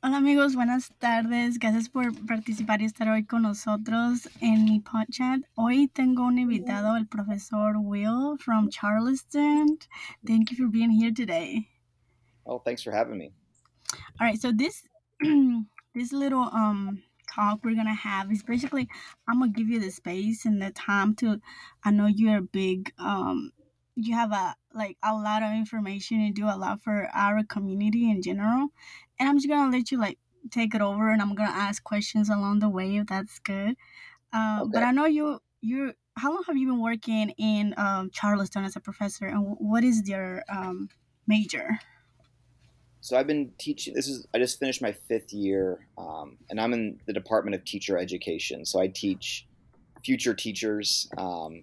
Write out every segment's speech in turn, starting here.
Hola amigos, buenas tardes. Gracias por participar y estar hoy con nosotros en mi podcast. Hoy tengo un invitado, el profesor Will from Charleston. Thank you for being here today. Oh, thanks for having me. All right, so this this little um talk we're gonna have is basically I'm gonna give you the space and the time to. I know you're a big um you have a like a lot of information and do a lot for our community in general and i'm just gonna let you like take it over and i'm gonna ask questions along the way if that's good uh, okay. but i know you you how long have you been working in um, charleston as a professor and what is your um, major so i've been teaching this is i just finished my fifth year um, and i'm in the department of teacher education so i teach future teachers um,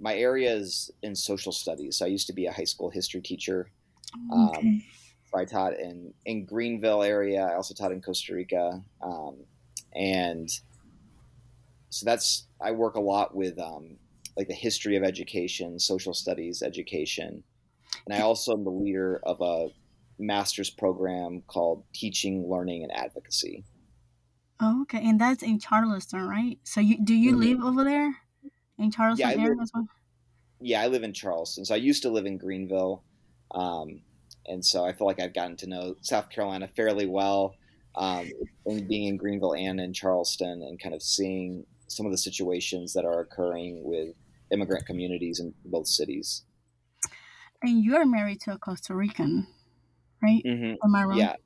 my area is in social studies. So I used to be a high school history teacher. Oh, okay. I taught in in Greenville area. I also taught in Costa Rica, um, and so that's I work a lot with um, like the history of education, social studies education, and I also am the leader of a master's program called Teaching, Learning, and Advocacy. Oh, okay, and that's in Charleston, right? So you do you mm-hmm. live over there? in Charleston yeah, area live, as well? Yeah, I live in Charleston. So I used to live in Greenville. Um, and so I feel like I've gotten to know South Carolina fairly well, um, being in Greenville and in Charleston, and kind of seeing some of the situations that are occurring with immigrant communities in both cities. And you're married to a Costa Rican, right? Mm-hmm. Am I wrong? Yeah.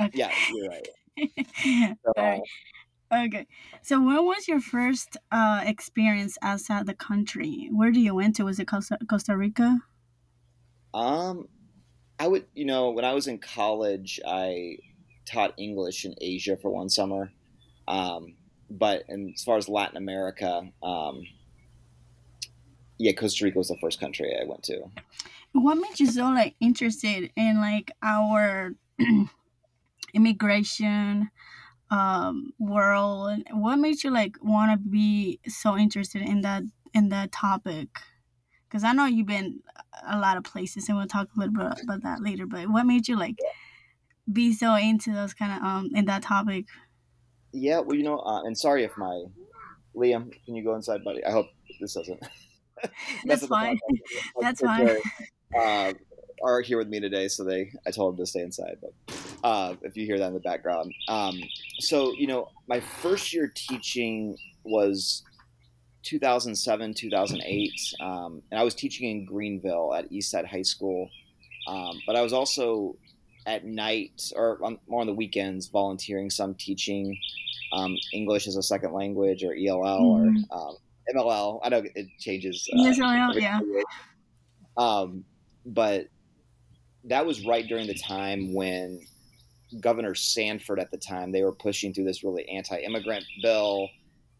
Okay. Yeah, you're right. so, Okay. So when was your first uh, experience outside the country? Where do you went to? Was it Costa, Costa Rica? Um, I would, you know, when I was in college, I taught English in Asia for one summer. Um, but as far as Latin America, um, yeah, Costa Rica was the first country I went to. What made you so like interested in like our immigration? um, world? What made you like want to be so interested in that in that topic? Because I know you've been a lot of places, and we'll talk a little bit about that later. But what made you like be so into those kind of um in that topic? Yeah, well, you know, uh, and sorry if my Liam, can you go inside, buddy? I hope this doesn't. That's fine. That's fine. Uh, are here with me today, so they I told them to stay inside. But uh, if you hear that in the background, um, so you know, my first year teaching was 2007, 2008, um, and I was teaching in Greenville at Eastside High School. Um, but I was also at night or on, more on the weekends volunteering some teaching um, English as a second language or ELL mm-hmm. or um, MLL. I know it changes. Uh, yeah. Um, but that was right during the time when Governor Sanford at the time they were pushing through this really anti-immigrant bill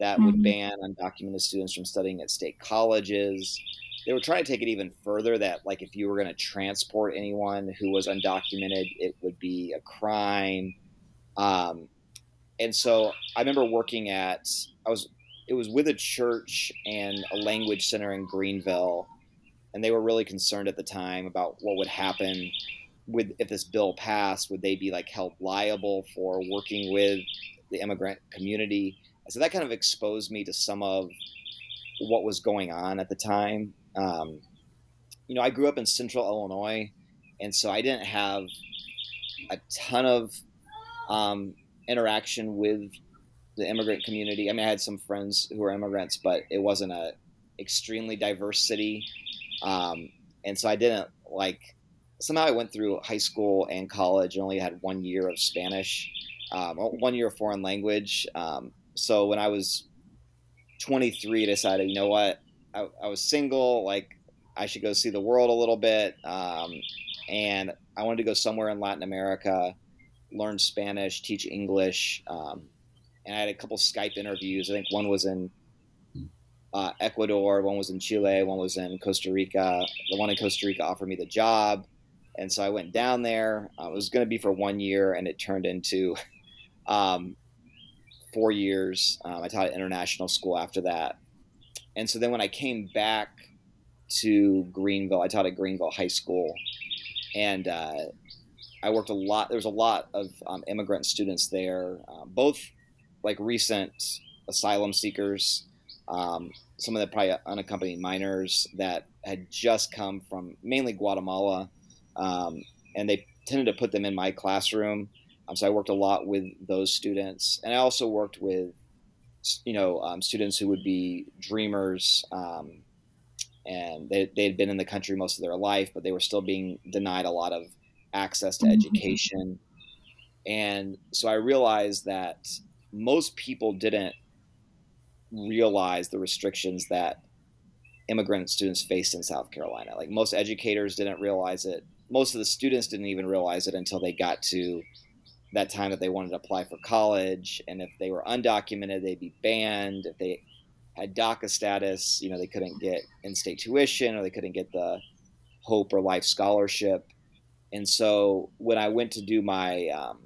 that mm-hmm. would ban undocumented students from studying at state colleges. They were trying to take it even further that like if you were going to transport anyone who was undocumented, it would be a crime. Um, and so I remember working at I was it was with a church and a language center in Greenville and they were really concerned at the time about what would happen with if this bill passed. Would they be like held liable for working with the immigrant community? So that kind of exposed me to some of what was going on at the time. Um, you know, I grew up in Central Illinois, and so I didn't have a ton of um, interaction with the immigrant community. I mean, I had some friends who were immigrants, but it wasn't a extremely diverse city. Um, and so I didn't like, somehow I went through high school and college and only had one year of Spanish, um, one year of foreign language. Um, so when I was 23, I decided, you know what, I, I, was single, like I should go see the world a little bit. Um, and I wanted to go somewhere in Latin America, learn Spanish, teach English. Um, and I had a couple Skype interviews. I think one was in uh, Ecuador, one was in Chile, one was in Costa Rica. The one in Costa Rica offered me the job. And so I went down there. Uh, it was going to be for one year, and it turned into um, four years. Um, I taught at international school after that. And so then when I came back to Greenville, I taught at Greenville High School. And uh, I worked a lot. There was a lot of um, immigrant students there, um, both like recent asylum seekers, um, some of the probably unaccompanied minors that had just come from mainly Guatemala, um, and they tended to put them in my classroom. Um, so I worked a lot with those students, and I also worked with, you know, um, students who would be dreamers, um, and they they had been in the country most of their life, but they were still being denied a lot of access to mm-hmm. education. And so I realized that most people didn't realize the restrictions that immigrant students faced in South Carolina. Like most educators didn't realize it. Most of the students didn't even realize it until they got to that time that they wanted to apply for college. And if they were undocumented, they'd be banned. If they had DACA status, you know, they couldn't get in-state tuition or they couldn't get the Hope or Life scholarship. And so when I went to do my um,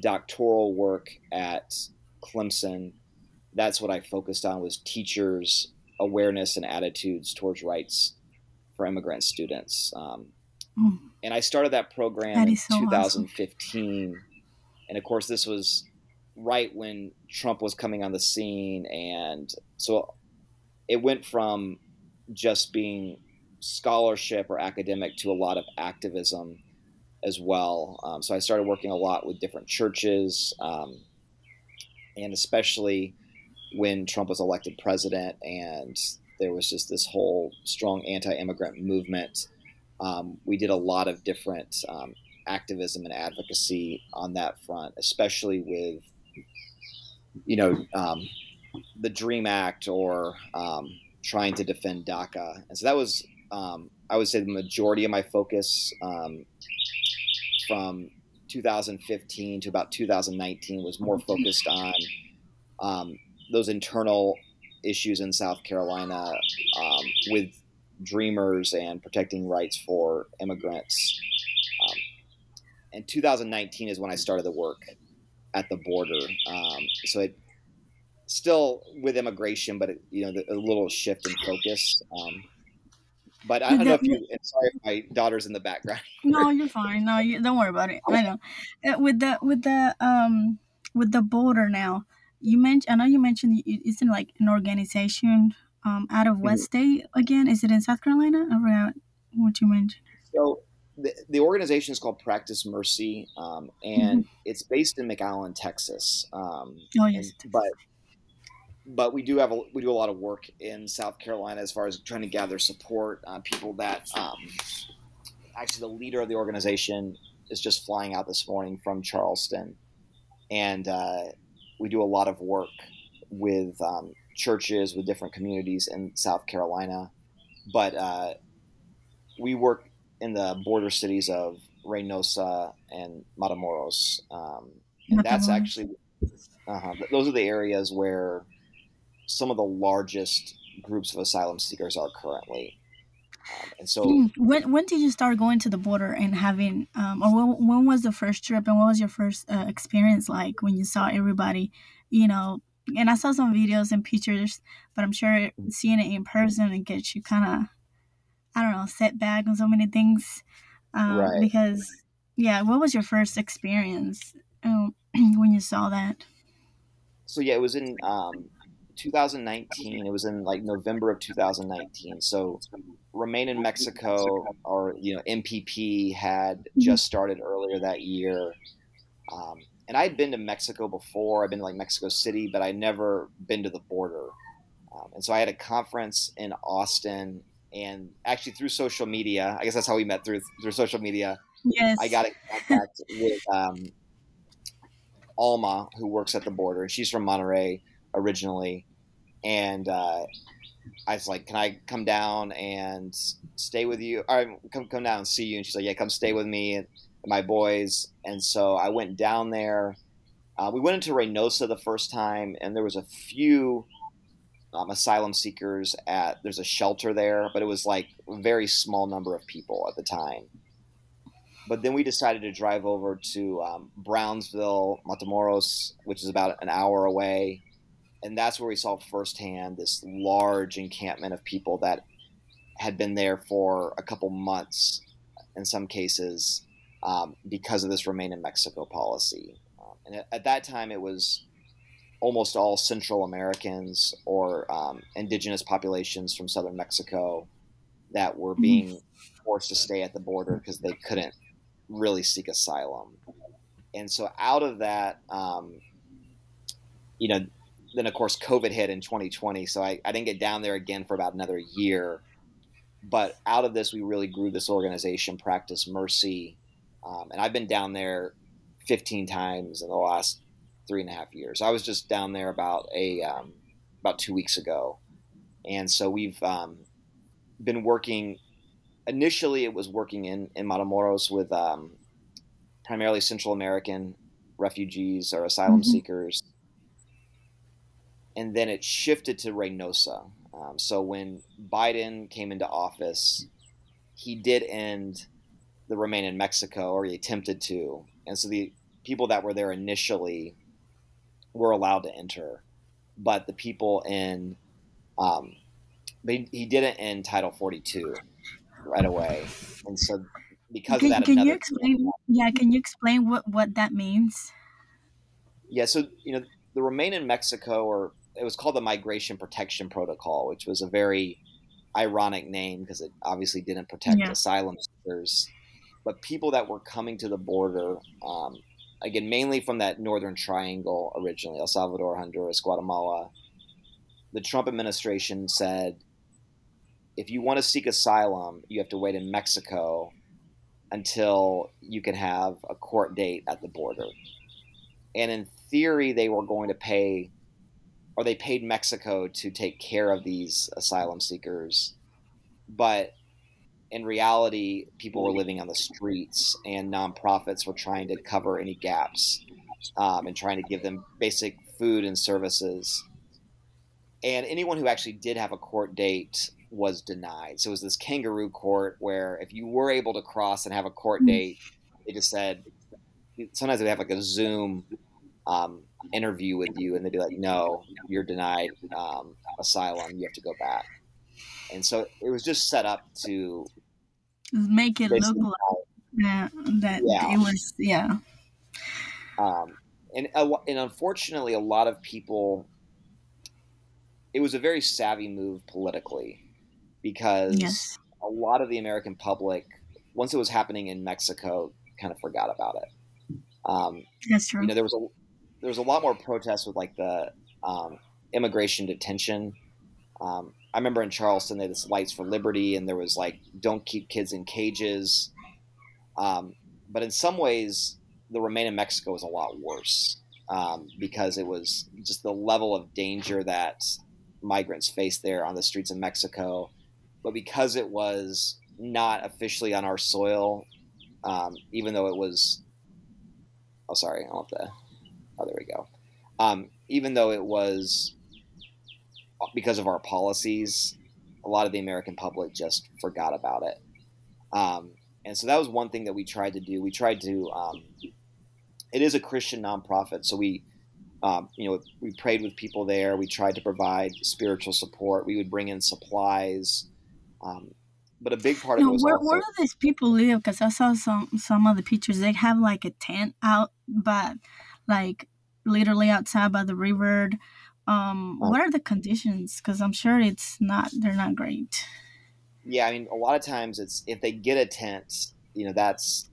doctoral work at Clemson, that's what I focused on was teachers' awareness and attitudes towards rights for immigrant students. Um, mm. And I started that program that in so 2015. Awesome. And of course, this was right when Trump was coming on the scene. And so it went from just being scholarship or academic to a lot of activism as well. Um, so I started working a lot with different churches, um, and especially when Trump was elected president, and there was just this whole strong anti-immigrant movement. Um, we did a lot of different um, activism and advocacy on that front, especially with, you know, um, the Dream Act or um, trying to defend DACA, and so that was um, I would say the majority of my focus um, from 2015 to about 2019 was more focused on those internal issues in South Carolina with dreamers and protecting rights for immigrants. Um, and 2019 is when I started the work at the border. Um, so it still with immigration, but it, you know, the, a little shift in focus. Um, but I don't know if you. Sorry if my daughter's in the background. no, you're fine. No, you, don't worry about it. I know. Uh, with the with the um with the border now, you mentioned. I know you mentioned it's in like an organization um out of West. State again. Is it in South Carolina? I forgot what you mentioned. So the, the organization is called Practice Mercy, um, and mm-hmm. it's based in McAllen, Texas. Um, oh yes, and, but but we do have a, we do a lot of work in South Carolina as far as trying to gather support. Uh, people that um, actually the leader of the organization is just flying out this morning from Charleston, and uh, we do a lot of work with um, churches with different communities in South Carolina, but uh, we work in the border cities of Reynosa and Matamoros, um, and that's actually uh-huh, those are the areas where some of the largest groups of asylum seekers are currently. Um, and so, hmm, when when did you start going to the border and having, um, or when, when was the first trip and what was your first uh, experience like when you saw everybody, you know? And I saw some videos and pictures, but I'm sure seeing it in person it gets you kind of, I don't know, set back on so many things. Um, right. Because, yeah, what was your first experience um, when you saw that? So yeah, it was in um, 2019. It was in like November of 2019. So Remain in Mexico, or you know, MPP had mm-hmm. just started earlier that year. Um, and I had been to Mexico before. I've been to like Mexico City, but I'd never been to the border. Um, and so I had a conference in Austin, and actually through social media, I guess that's how we met through through social media. Yes. I got in contact with um, Alma, who works at the border, she's from Monterrey originally, and uh, I was like, "Can I come down and stay with you? Or come come down and see you?" And she's like, "Yeah, come stay with me and my boys." And so I went down there. Uh, we went into Reynosa the first time, and there was a few um, asylum seekers at. There's a shelter there, but it was like a very small number of people at the time. But then we decided to drive over to um, Brownsville, Matamoros, which is about an hour away and that's where we saw firsthand this large encampment of people that had been there for a couple months in some cases um, because of this remain in Mexico policy. Um, and at, at, that time, it was almost all Central Americans or um, indigenous populations from southern Mexico that were mm-hmm. being forced to stay at the border because they couldn't really seek asylum. And so, out of that, um, you know, then of course COVID hit in 2020, so I, I didn't get down there again for about another year. But out of this, we really grew this organization, Practice Mercy, um, and I've been down there 15 times in the last three and a half years. I was just down there about a um, about two weeks ago, and so we've um, been working. Initially, it was working in in Matamoros with um, primarily Central American refugees or asylum mm-hmm. seekers and then it shifted to Reynosa. Um, so when Biden came into office, he did end the remain in Mexico, or he attempted to, and so the people that were there initially were allowed to enter, but the people in um, they, he didn't end Title 42 right away, and so because can, of that, can you explain? Yeah, can you explain what what that means? Yeah, so you know the remain in Mexico or it was called the Migration Protection Protocol, which was a very ironic name because it obviously didn't protect yeah. asylum seekers, but people that were coming to the border, um, again, mainly from that northern triangle originally, El Salvador, Honduras, Guatemala. The Trump administration said, if you want to seek asylum, you have to wait in Mexico until you can have a court date at the border. And in theory, they were going to pay or they paid Mexico to take care of these asylum seekers, but in reality, people were living on the streets, and nonprofits were trying to cover any gaps um, and trying to give them basic food and services. And anyone who actually did have a court date was denied. So it was this kangaroo court where if you were able to cross and have a court hmm. date, they just said sometimes they have like a Zoom um, interview with you and they'd be like, no, you're denied um, asylum. You have to go back. And so it was just set up to make it look like that yeah. it was, yeah. Um, and, and unfortunately, a lot of people, it was a very savvy move politically because yes. a lot of the American public, once it was happening in Mexico, kind of forgot about it. Um, That's true. You know, there was a there was a lot more protests with like the um, immigration detention. Um, I remember in Charleston they had this Lights for Liberty, and there was like "Don't keep kids in cages." Um, but in some ways, the Remain in Mexico was a lot worse um, because it was just the level of danger that migrants faced there on the streets of Mexico. But because it was not officially on our soil, um, even though it was, oh sorry, I'll have to Oh, there we go. Um, even though it was because of our policies, a lot of the American public just forgot about it. Um, and so that was one thing that we tried to do. We tried to. Um, it is a Christian nonprofit, so we, um, you know, we prayed with people there. We tried to provide spiritual support. We would bring in supplies. Um, but a big part of it was where, also, where do these people live? Because I saw some some of the pictures. They have like a tent out, but like literally outside by the river. Um, what are the conditions? Because I'm sure it's not they're not great. Yeah, I mean, a lot of times it's if they get a tent, you know, that's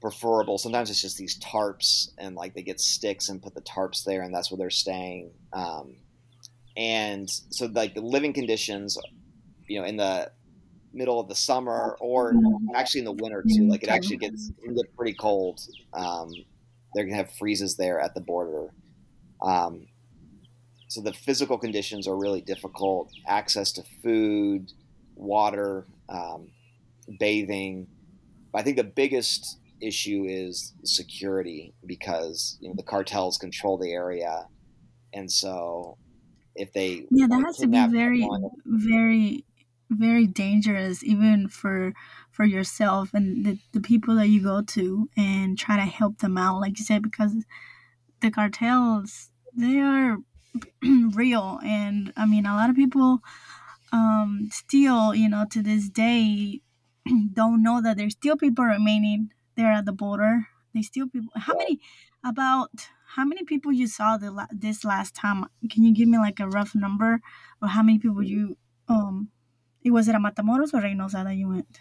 preferable. Sometimes it's just these tarps, and like they get sticks and put the tarps there, and that's where they're staying. Um, and so, like the living conditions, you know, in the middle of the summer or actually in the winter too, like it actually gets, it gets pretty cold. Um, they're to have freezes there at the border. Um, so the physical conditions are really difficult. Access to food, water, um, bathing. I think the biggest issue is security because you know the cartels control the area, and so if they yeah, that has to be very, someone, very, very dangerous, even for for yourself and the, the people that you go to and try to help them out like you said because the cartels they are real and i mean a lot of people um still you know to this day don't know that there's still people remaining there at the border. They still people. How many? About how many people you saw the la- this last time? Can you give me like a rough number, or how many people you um? It was it at Matamoros or Reynosa that you went?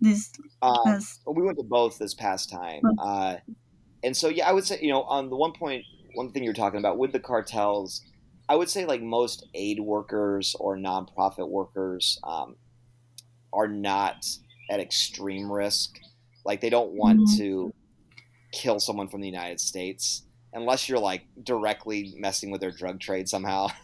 This last. well, we went to both this past time, uh, and so yeah, I would say you know on the one point, one thing you're talking about with the cartels, I would say like most aid workers or nonprofit workers um, are not at extreme risk. Like they don't want Mhm. to kill someone from the United States unless you're like directly messing with their drug trade somehow.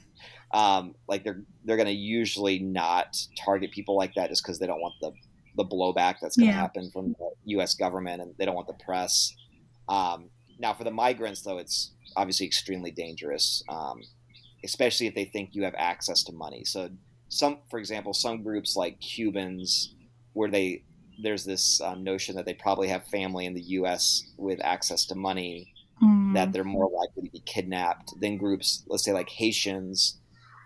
Um, like they're they're going to usually not target people like that just because they don't want the the blowback that's going to Yeah. happen from the U.S. government and they don't want the press. Um, now, for the migrants, though, it's obviously extremely dangerous, um, especially if they think you have access to money. So, some, for example, some groups like Cubans, where they there's this um, notion that they probably have family in the U.S. with access to money, Mm, that they're more likely to be kidnapped than groups, let's say like Haitians.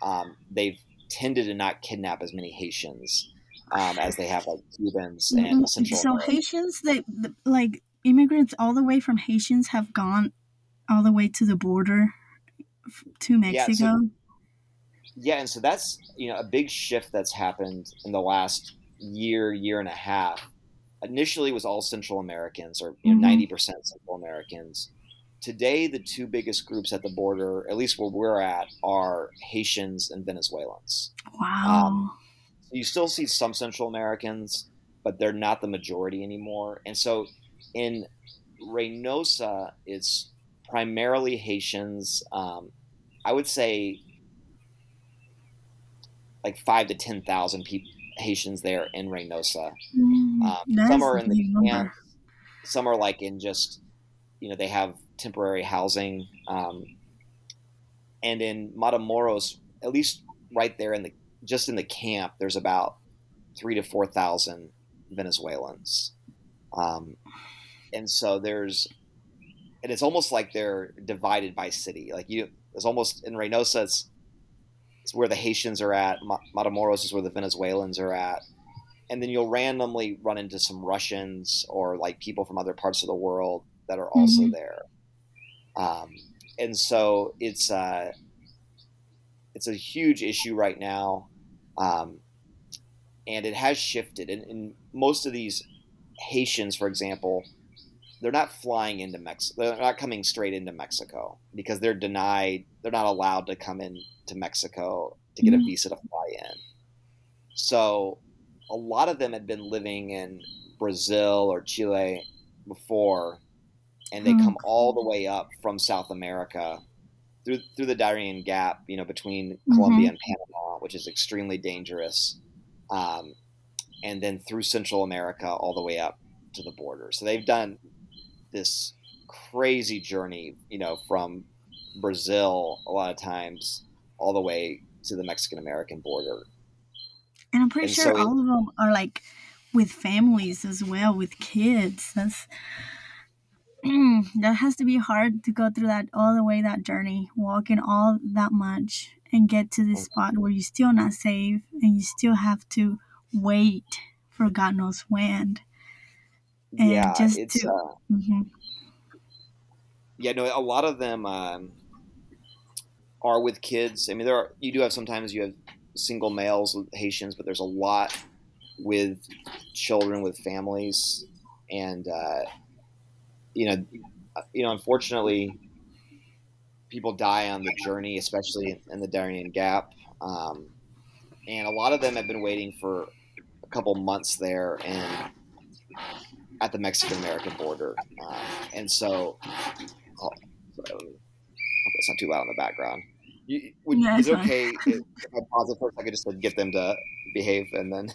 Um, they've tended to not kidnap as many Haitians um, as they have like Cubans and Central so America. Haitians, they like immigrants all the way from Haitians have gone all the way to the border to Yeah, Mexico. so Yeah, and so that's you know a big shift that's happened in the last year, year and a half. Initially, it was all Central Americans, or you know, Mhm. 90 percent Central Americans. Today, the two biggest groups at the border, at least where we're at, are Haitians and Venezuelans. wow. um, You still see some Central Americans, but they're not the majority anymore. And so, in Reynosa, it's primarily Haitians. Um, I would say like five to ten thousand people Haitians there in Reynosa. Mm, Um, some are in the number. camp. Some are like in just you know they have temporary housing. Um, and in Matamoros, at least right there in the just in the camp, there's about three to four thousand Venezuelans. Um, and so there's and it's almost like they're divided by city. Like you, it's almost in Reynosa, it's, it's where the Haitians are at. Matamoros is where the Venezuelans are at, and then you'll randomly run into some Russians or like people from other parts of the world that are also Mhm. there. Um, and so it's uh, it's a huge issue right now, um, and it has shifted. And, and most of these Haitians, for example, they're not flying into Mexico. They're not coming straight into Mexico because they're denied. They're not allowed to come in to Mexico to get a Mhm. visa to fly in. So a lot of them had been living in Brazil or Chile before, and they Hmm. come all the way up from South America through through the Darien Gap, you know, between Colombia and Panama, which is extremely dangerous, um, and then through Central America all the way up to the border. So they've done this crazy journey, you know, from Brazil a lot of times all the way to the Mexican American border. And I'm pretty And sure so it- all of them are like with families as well, with kids. That's that has to be hard to go through that all the way that journey, walking all that much and get to this spot where you're still not safe and you still have to wait for God knows when. And yeah, just it's to- uh, hmm yeah, no, a lot of them um, are with kids. I mean, there are you do have sometimes you have single males with Haitians, but there's a lot with children with families, and uh, you know, you know, unfortunately, people die on the journey, especially in the Darien Gap, um, and a lot of them have been waiting for a couple months there and at the Mexican American border, um, and so. Oh, that's not too loud in the background. You, would, Yeah, is it okay if if I pause it for a second just to get them to behave and then?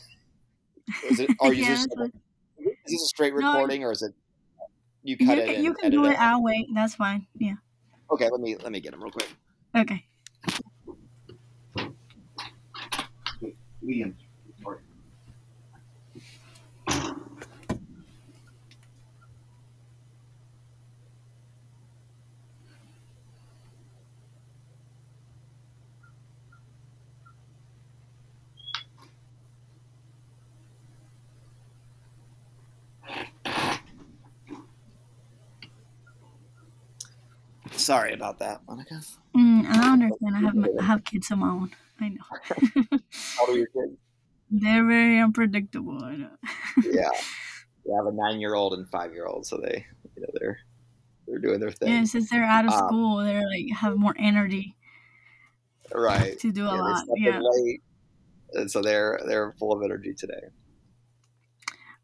Is it? Are you Yeah, just? what- Is this a straight No, recording or is it? You you it can, you can do it. it our way. That's fine. Yeah. Okay, let me let me get them real quick. Okay. Liam. Sorry about that, Monica. Mm, I understand. I have my, I have kids of my own. I know. How old are your kids? They're very unpredictable. I know. yeah, I have a nine-year-old and five-year-old, so they, you know, they're they're doing their thing. Yeah, since they're out of um, school, they're like have more energy. Right. To do a yeah, lot. Yeah. Late, and so they're they're full of energy today.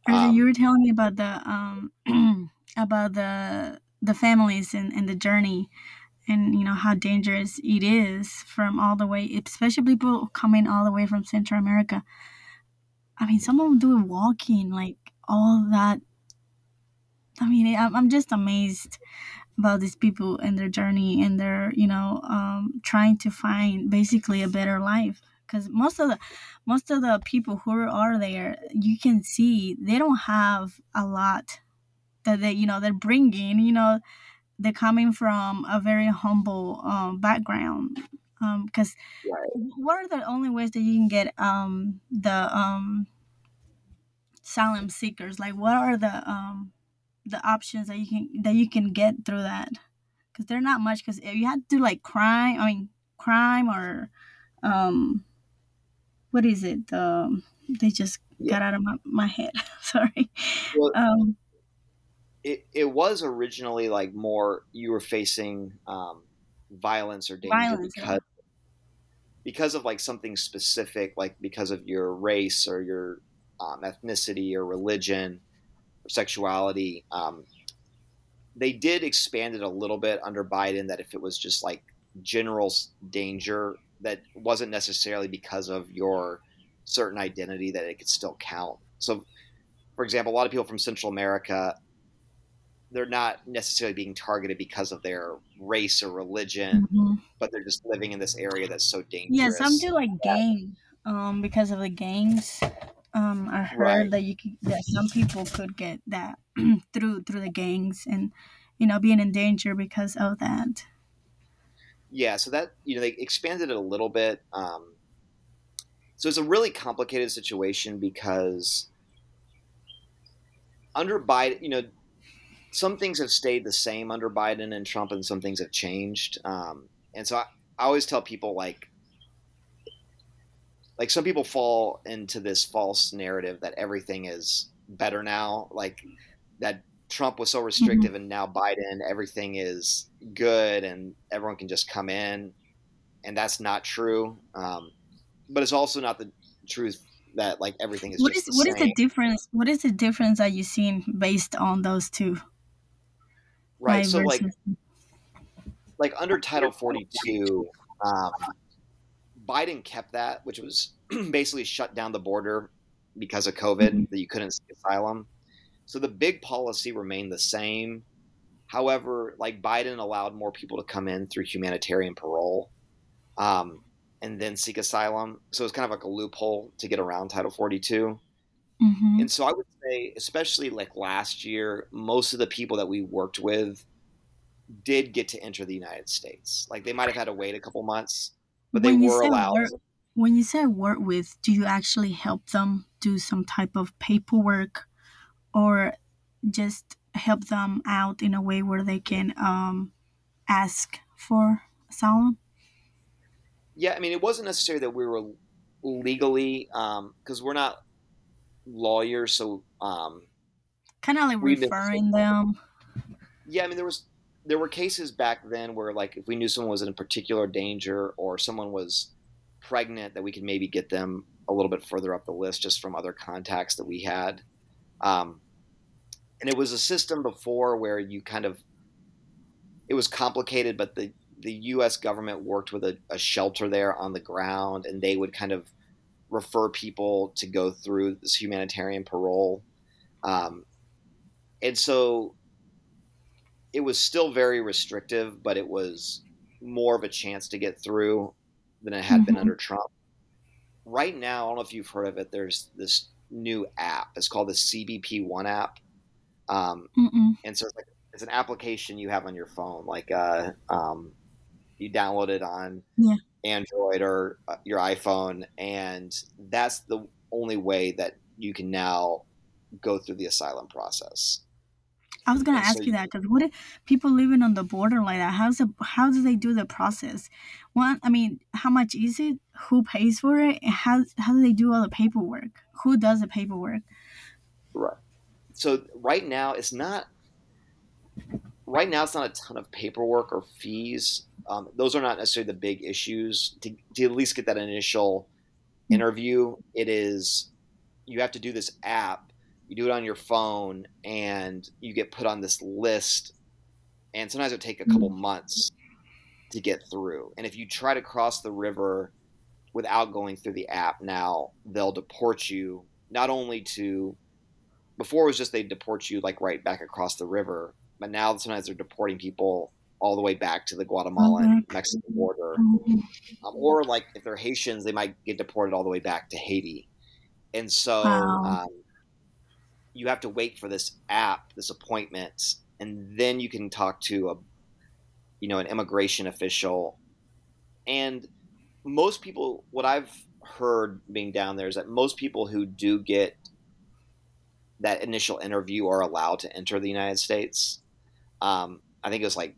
Um, you were telling me about the um about the the families and, and the journey and you know how dangerous it is from all the way especially people coming all the way from central america. I mean some of them do it walking like all that. I mean i'm just amazed about these people and their journey and their you know um, trying to find basically a better life. Because most of the most of the people who are there you can see they don't have a lot that they you know they're bringing you know they're coming from a very humble um, background because um, right. what are the only ways that you can get um, the um, asylum seekers? Like what are the um, the options that you can that you can get through that? Because they're not much because you had to do like crime i mean crime or um what is it? Um they just yeah. got out of my, my head. Sorry. Well, um it, it was originally like more you were facing um, violence or danger violence, because yeah. because of like something specific, like because of your race or your um, ethnicity or religion or sexuality. Um, they did expand it a little bit under Biden that if it was just like general danger that wasn't necessarily because of your certain identity that it could still count. So, for example, a lot of people from Central America they're not necessarily being targeted because of their race or religion, mm-hmm. but they're just living in this area that's so dangerous. Yeah, some do like gang, um, because of the gangs. Um, I heard right. that you could, that some people could get that through through the gangs and you know being in danger because of that. Yeah, so that you know they expanded it a little bit. Um, so it's a really complicated situation because under Biden, you know, some things have stayed the same under Biden and Trump, and some things have changed. Um, and so I, I always tell people like, like some people fall into this false narrative that everything is better now, like that Trump was so restrictive mm-hmm. and now Biden, everything is good and everyone can just come in, and that's not true. Um, but it's also not the truth that like everything is. What is what same. is the difference? What is the difference that you've seen based on those two? Right? So like, like under Title 42, um, Biden kept that, which was basically shut down the border because of COVID mm-hmm. that you couldn't seek asylum. So the big policy remained the same. However, like Biden allowed more people to come in through humanitarian parole, um, and then seek asylum. So it's kind of like a loophole to get around Title 42. Mm-hmm. And so I would say, especially like last year, most of the people that we worked with did get to enter the United States. Like they might have had to wait a couple months, but when they were allowed. Work, when you say work with, do you actually help them do some type of paperwork or just help them out in a way where they can um, ask for asylum? Yeah, I mean, it wasn't necessary that we were legally, because um, we're not lawyers, so um, kind of like referring them. Yeah, I mean, there was there were cases back then where like if we knew someone was in a particular danger or someone was pregnant that we could maybe get them a little bit further up the list just from other contacts that we had um, and it was a system before where you kind of it was complicated but the the U.S. government worked with a, a shelter there on the ground, and they would kind of refer people to go through this humanitarian parole. Um, and so it was still very restrictive, but it was more of a chance to get through than it had mm-hmm. been under Trump. Right now, I don't know if you've heard of it. There's this new app. It's called the CBP One app, um, and so it's like it's an application you have on your phone. Like uh, um, you download it on yeah. Android or uh, your iPhone, and that's the only way that you can now go through the asylum process. I was gonna And ask so you that because what if people living on the border like that? How's the how do they do the process? One, I mean, how much is it? Who pays for it? How how do they do all the paperwork? Who does the paperwork? Right. So right now it's not. Right now it's not a ton of paperwork or fees. Um, those are not necessarily the big issues. To, to at least get that initial interview, it is you have to do this app. You do it on your phone, and you get put on this list. And sometimes it take a couple months to get through. And if you try to cross the river without going through the app, now they'll deport you not only to before it was just they deport you like right back across the river, but now sometimes they're deporting people all the way back to the Guatemalan Mexican border, Mhm. um, or like if they're Haitians, they might get deported all the way back to Haiti, and so Wow. um, you have to wait for this app, this appointment, and then you can talk to a you know an immigration official, and most people, what I've heard being down there is that most people who do get that initial interview are allowed to enter the United States. Um, I think it was like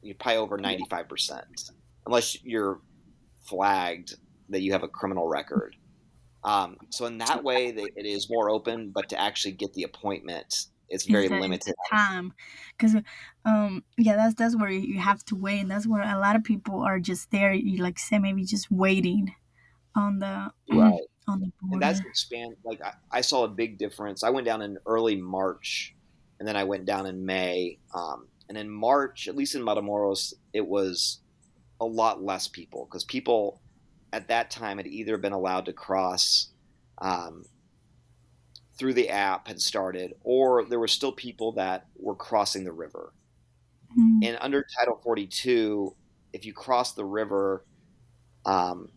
you're probably over ninety five percent, unless you're flagged that you have a criminal record. Um, so in that way, they, it is more open. But to actually get the appointment, it's very limited. time because um yeah that's that's where you have to wait and that's where a lot of people are just there you like say maybe just waiting on the Right. on the border and that's expand like I, I saw a big difference i went down in early march and then i went down in may um, and in march at least in matamoros it was a lot less people because people at that time had either been allowed to cross um, through the app had started or there were still people that were crossing the river Mm. and under Title 42, if you cross the river, um,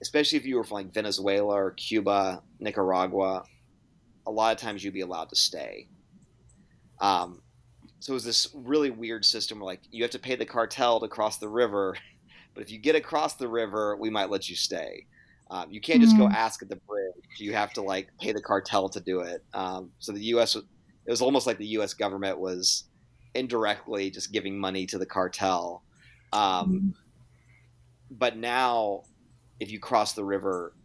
especially if you were from like Venezuela or Cuba, Nicaragua, a lot of times you'd be allowed to stay. Um, so it was this really weird system where like you have to pay the cartel to cross the river, but if you get across the river, we might let you stay. Um, you can't just go Mm. ask at the bridge. You have to like pay the cartel to do it. Um, so the U.S. it was almost like the U.S. government was indirectly just giving money to the cartel. Um, Mm. but now, if you cross the river,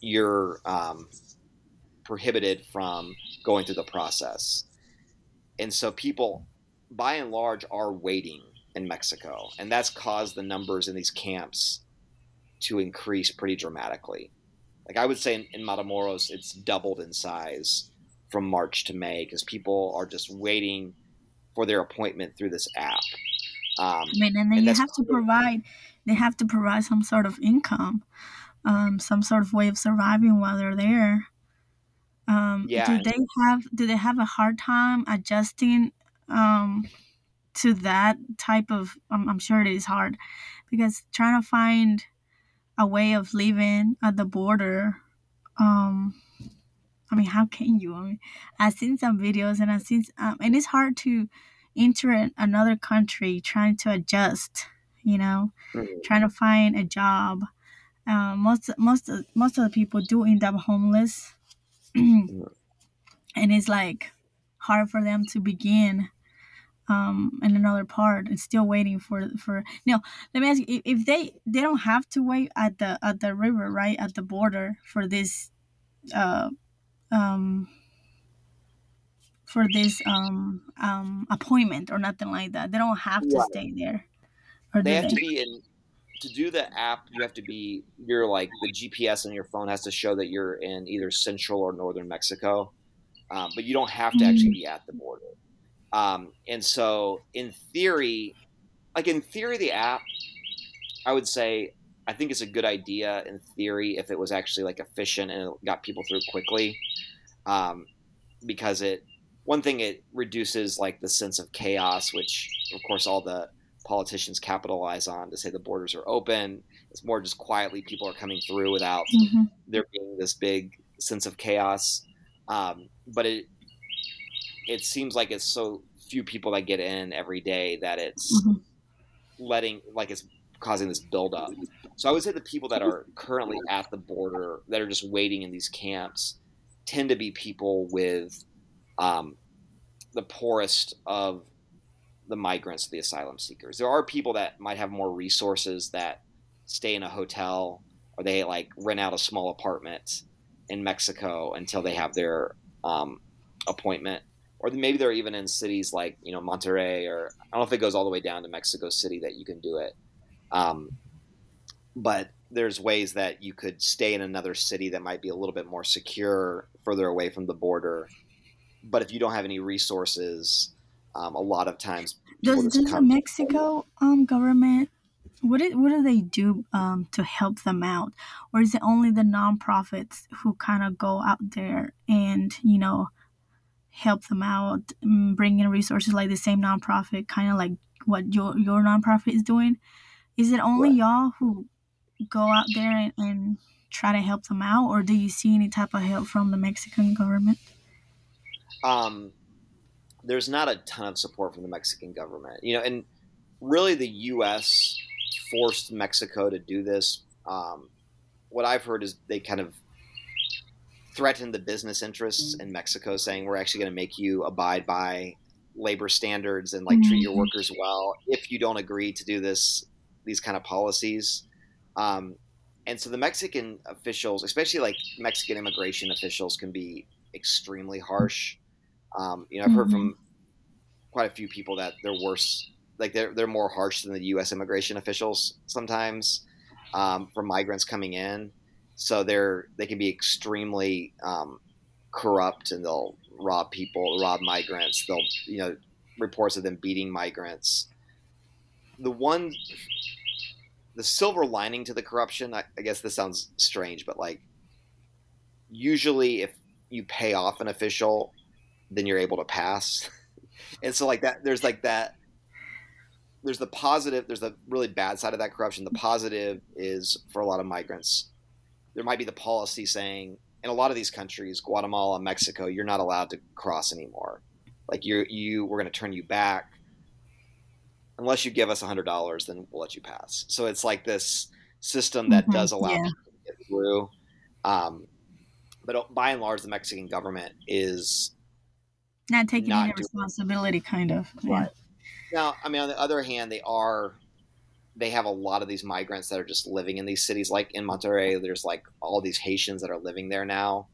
you're um, prohibited from going through the process. And so people, by and large, are waiting in Mexico. And that's caused the numbers in these camps to increase pretty dramatically. Like I would say in, in Matamoros, it's doubled in size from March to May because people are just waiting for their appointment through this app. Um, I mean, and then And you have to provide. They have to provide some sort of income, um, some sort of way of surviving while they're there. Um, Yeah, Do they have? Do they have a hard time adjusting um, to that type of? I'm, I'm sure it is hard because trying to find a way of living at the border. Um, I mean, how can you? I mean, I've seen some videos and I've seen, um, and it's hard to enter another country trying to adjust. You know, Mhm. trying to find a job. Um, most most most of the people do end up homeless, and it's like hard for them to begin um, in another part and still waiting for for. Now, let me ask you: if, if they they don't have to wait at the at the river, right at the border for this, uh, um, for this um um appointment or nothing like that. They don't have to Right. stay there. Or they have to be in to do the app you have to be you're like the gps on your phone has to show that you're in either central or northern mexico um, but you don't have to actually be at the border. Um, and so in theory like in theory the app i would say i think it's a good idea in theory if it was actually like efficient and it got people through quickly um, because it one thing it reduces like the sense of chaos which of course all the politicians capitalize on to say the borders are open. It's more just quietly people are coming through without Mhm. there being this big sense of chaos. Um, but it it seems like it's so few people that get in every day that it's Mhm. letting like it's causing this buildup. So I would say the people that are currently at the border that are just waiting in these camps tend to be people with um, the poorest of the migrants, the asylum seekers. There are people that might have more resources that stay in a hotel or they like rent out a small apartment in Mexico until they have their um, appointment. Or maybe they're even in cities like you know Monterrey, or I don't know if it goes all the way down to Mexico City that you can do it. Um, but there's ways that you could stay in another city that might be a little bit more secure, further away from the border. But if you don't have any resources, um, a lot of times does, does the Mexico um, government what do, what do they do um, to help them out, or is it only the nonprofits who kind of go out there and you know help them out, mm, bring in resources like the same nonprofit, kind of like what your your nonprofit is doing? Is it only right. y'all who go out there and, and try to help them out, or do you see any type of help from the Mexican government? Um, there's not a ton of support from the Mexican government, you know, and really the U.S. forced Mexico to do this. Um, what I've heard is they kind of threatened the business interests in Mexico, saying we're actually going to make you abide by labor standards and like mm-hmm. treat your mm-hmm. workers well if you don't agree to do this these kind of policies. Um, and so the Mexican officials, especially like Mexican immigration officials, can be extremely harsh. Um, you know, I've mm-hmm. heard from quite a few people that they're worse, like they're they're more harsh than the U.S. immigration officials sometimes um, for migrants coming in. So they're they can be extremely um, corrupt and they'll rob people, rob migrants. They'll you know reports of them beating migrants. The one the silver lining to the corruption, I, I guess this sounds strange, but like usually if you pay off an official, then you're able to pass. and so like that, there's like that. There's the positive. There's the really bad side of that corruption. The positive is for a lot of migrants, there might be the policy saying in a lot of these countries, Guatemala, Mexico, you're not allowed to cross anymore. Like you, you, we're going to turn you back unless you give us a $100 then we'll let you pass so it's like this system that mm-hmm. does allow yeah. people to get through um, but by and large the mexican government is not taking not any responsibility kind of right yeah. now i mean on the other hand they are they have a lot of these migrants that are just living in these cities like in monterrey there's like all these haitians that are living there now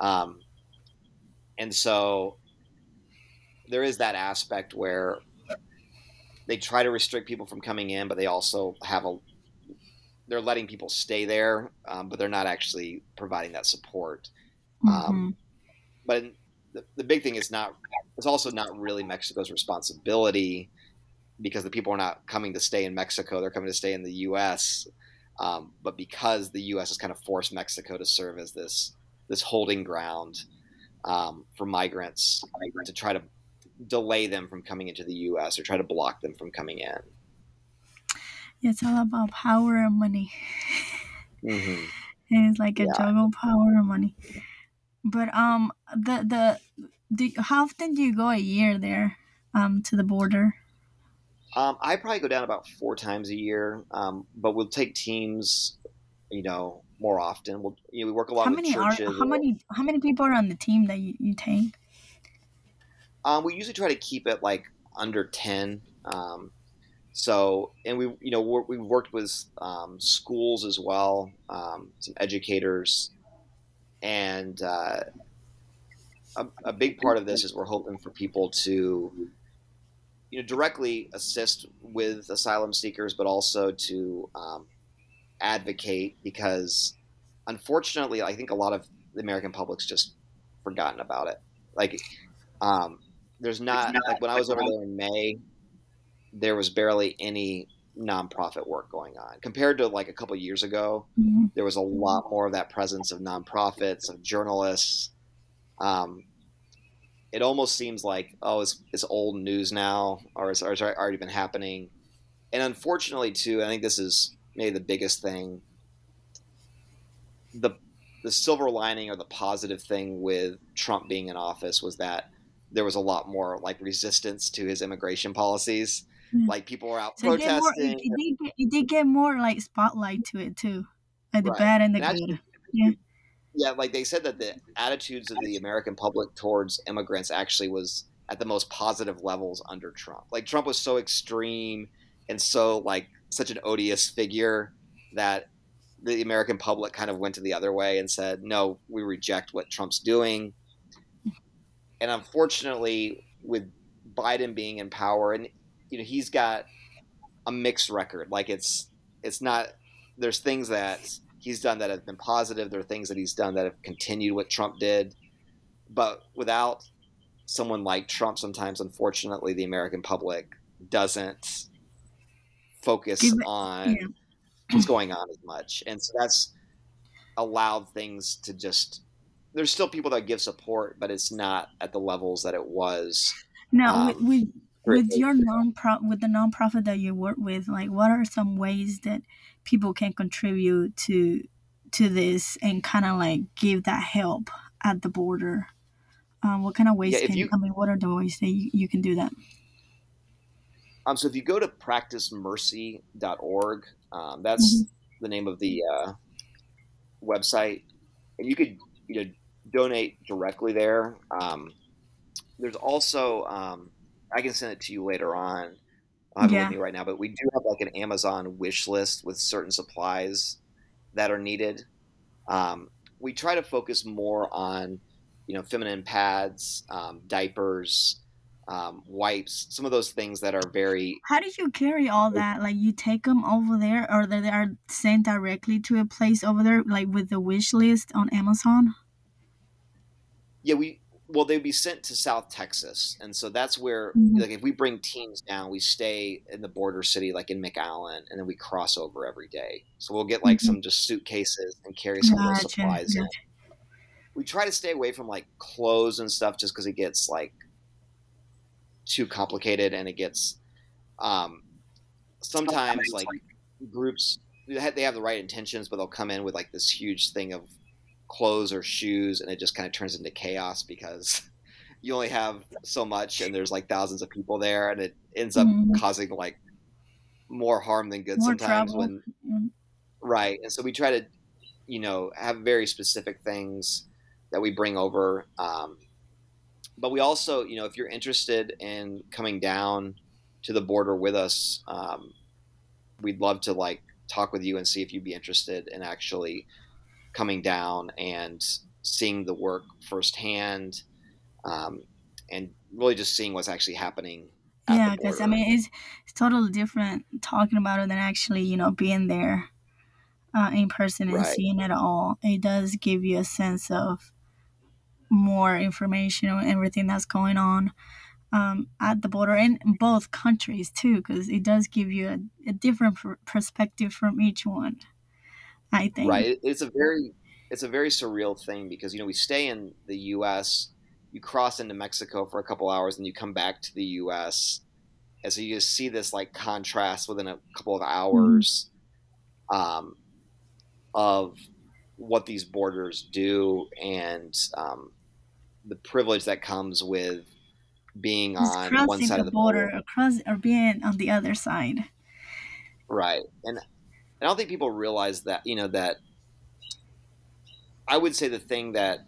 um, and so there is that aspect where they try to restrict people from coming in, but they also have a they're letting people stay there, um, but they're not actually providing that support. Um, mm-hmm. Um, but the, the big thing is not it's also not really Mexico's responsibility because the people are not coming to stay in Mexico; they're coming to stay in the U.S. Um, but because the U.S. has kind of forced Mexico to serve as this this holding ground um, for migrants to try to delay them from coming into the U.S. or try to block them from coming in. It's all about power and money. Mm-hmm. it's like a yeah. juggle power and money. But um, the the the how often do you go a year there um to the border? Um, I probably go down about four times a year. Um, but we'll take teams, you know, more often. We'll you know we work a lot. How many are how many how many people are on the team that you, you take? Um, we usually try to keep it like under ten. Um, so, and we, you know, we've worked with um, schools as well, um, some educators, and uh, a, a, big part of this is we're hoping for people to, you know, directly assist with asylum seekers, but also to um, advocate because, unfortunately, I think a lot of the American public's just forgotten about it. Like, um, there's not, not like when I was over there in May, there was barely any nonprofit work going on compared to like a couple years ago. Mm-hmm. There was a lot more of that presence of nonprofits, of journalists. Um, it almost seems like oh, it's, it's old news now, or it's, or it's already been happening. And unfortunately, too, I think this is maybe the biggest thing. The the silver lining or the positive thing with Trump being in office was that there was a lot more like resistance to his immigration policies. Mm. Like people were out so protesting. More, it, did get, it, did get, more like spotlight to it too, like the right. bad and the and good. yeah. Yeah, like they said that the attitudes of the American public towards immigrants actually was at the most positive levels under Trump. Like Trump was so extreme and so like such an odious figure that the American public kind of went to the other way and said, "No, we reject what Trump's doing." And unfortunately, with Biden being in power, and you know he's got a mixed record. Like it's it's not. There's things that he's done that have been positive. There are things that he's done that have continued what Trump did, but without someone like Trump, sometimes unfortunately the American public doesn't focus on yeah. what's going on as much, and so that's allowed things to just. There's still people that give support, but it's not at the levels that it was. No, um, with with your non with the nonprofit that you work with, like what are some ways that people can contribute to to this and kind of like give that help at the border? Um, what kind of ways yeah, can you, I mean, what are the ways that you, you can do that? Um, so if you go to practicemercy.org, um, that's mm-hmm. the name of the uh, website, and you could you know donate directly there. Um, there's also um, I can send it to you later on. Have yeah. it with me right now, but we do have like an Amazon wish list with certain supplies that are needed. Um, we try to focus more on you know feminine pads, um, diapers um, wipes, some of those things that are very. How do you carry all that? Like you take them over there, or they are sent directly to a place over there, like with the wish list on Amazon? Yeah, we well they'd be sent to South Texas, and so that's where mm-hmm. like if we bring teams down, we stay in the border city, like in McAllen, and then we cross over every day. So we'll get like mm-hmm. some just suitcases and carry some gotcha. of those supplies. Gotcha. We try to stay away from like clothes and stuff, just because it gets like too complicated and it gets um, sometimes like groups they have the right intentions but they'll come in with like this huge thing of clothes or shoes and it just kind of turns into chaos because you only have so much and there's like thousands of people there and it ends up mm-hmm. causing like more harm than good more sometimes trouble. when mm-hmm. right and so we try to you know have very specific things that we bring over um, but we also, you know, if you're interested in coming down to the border with us, um, we'd love to like talk with you and see if you'd be interested in actually coming down and seeing the work firsthand, um, and really just seeing what's actually happening. Yeah, because I mean, it's it's totally different talking about it than actually, you know, being there uh, in person and right. seeing it all. It does give you a sense of more information on everything that's going on um, at the border in both countries too, because it does give you a, a different pr- perspective from each one. I think. Right. It's a very it's a very surreal thing because you know we stay in the U.S. You cross into Mexico for a couple hours and you come back to the U.S. And so you just see this like contrast within a couple of hours um, of what these borders do and um, the privilege that comes with being Just on one side the of the border, border, across or being on the other side. Right, and I don't think people realize that you know that. I would say the thing that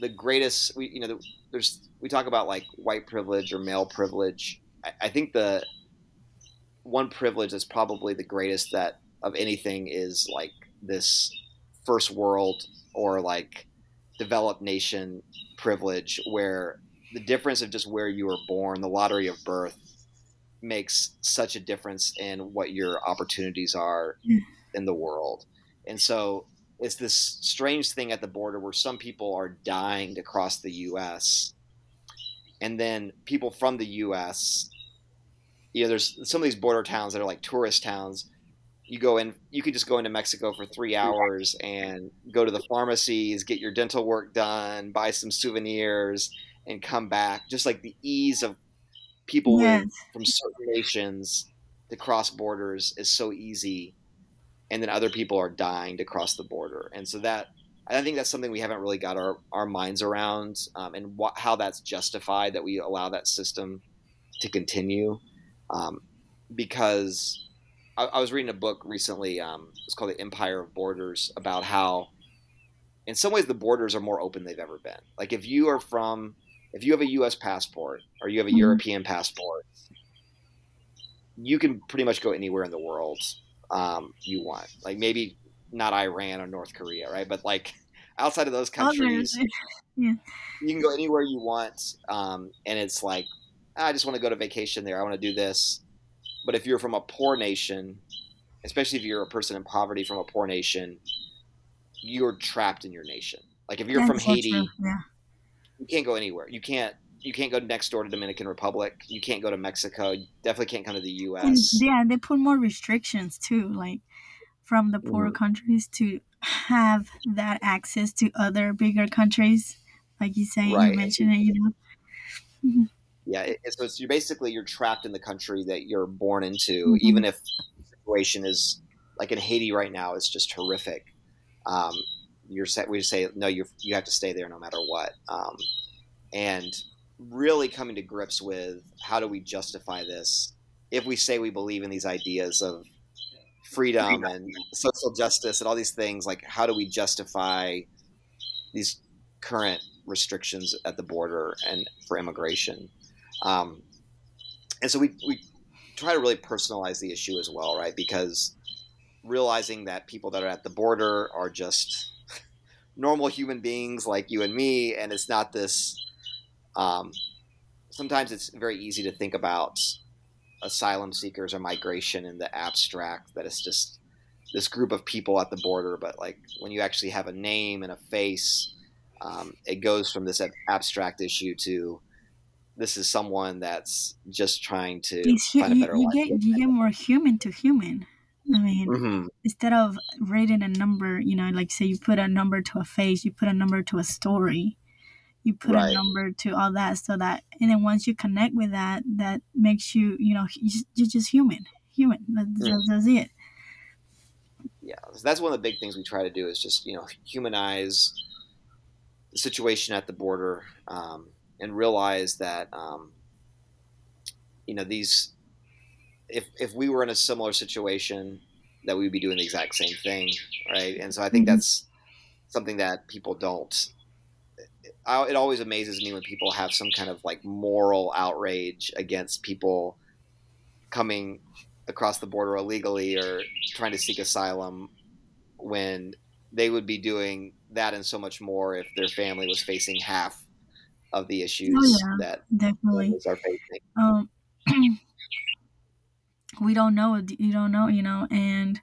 the greatest, we you know, there's we talk about like white privilege or male privilege. I, I think the one privilege that's probably the greatest that of anything is like this first world or like developed nation privilege where the difference of just where you were born, the lottery of birth, makes such a difference in what your opportunities are mm. in the world. And so it's this strange thing at the border where some people are dying to cross the US. And then people from the US, you know, there's some of these border towns that are like tourist towns you go in you could just go into mexico for three hours and go to the pharmacies get your dental work done buy some souvenirs and come back just like the ease of people yes. from certain nations to cross borders is so easy and then other people are dying to cross the border and so that i think that's something we haven't really got our, our minds around um, and what, how that's justified that we allow that system to continue um, because I, I was reading a book recently. Um, it's called The Empire of Borders about how, in some ways, the borders are more open they've ever been. Like if you are from if you have a U.S. passport or you have a mm-hmm. European passport, you can pretty much go anywhere in the world um, you want. Like maybe not Iran or North Korea, right? But like outside of those countries, yeah. you can go anywhere you want, um, and it's like I just want to go to vacation there. I want to do this. But if you're from a poor nation, especially if you're a person in poverty from a poor nation, you're trapped in your nation. Like if you're That's from Haiti, yeah. You can't go anywhere. You can't you can't go next door to Dominican Republic. You can't go to Mexico. You definitely can't come to the U.S. And yeah, they put more restrictions too, like from the poorer mm. countries to have that access to other bigger countries, like you say, right. you mentioned it, you know. Mm-hmm. Yeah, it, so it's, you're basically you're trapped in the country that you're born into, mm-hmm. even if the situation is like in Haiti right now, it's just horrific. Um, you're set. We say no, you you have to stay there no matter what. Um, and really coming to grips with how do we justify this if we say we believe in these ideas of freedom and social justice and all these things like how do we justify these current restrictions at the border and for immigration um, and so we, we try to really personalize the issue as well right because realizing that people that are at the border are just normal human beings like you and me and it's not this um, sometimes it's very easy to think about asylum seekers or migration in the abstract that it's just this group of people at the border but like when you actually have a name and a face um, it goes from this abstract issue to this is someone that's just trying to find a better you, life. Get, you get more human to human. I mean, mm-hmm. instead of writing a number, you know, like say you put a number to a face, you put a number to a story you put right. a number to all that so that and then once you connect with that that makes you you know you're just human human that's, mm. that's it yeah that's one of the big things we try to do is just you know humanize the situation at the border um, and realize that um, you know these if if we were in a similar situation that we would be doing the exact same thing right and so i think mm-hmm. that's something that people don't I, it always amazes me when people have some kind of like moral outrage against people coming across the border illegally or trying to seek asylum when they would be doing that and so much more if their family was facing half of the issues oh, yeah, that definitely are facing. Um, we don't know. You don't know, you know, and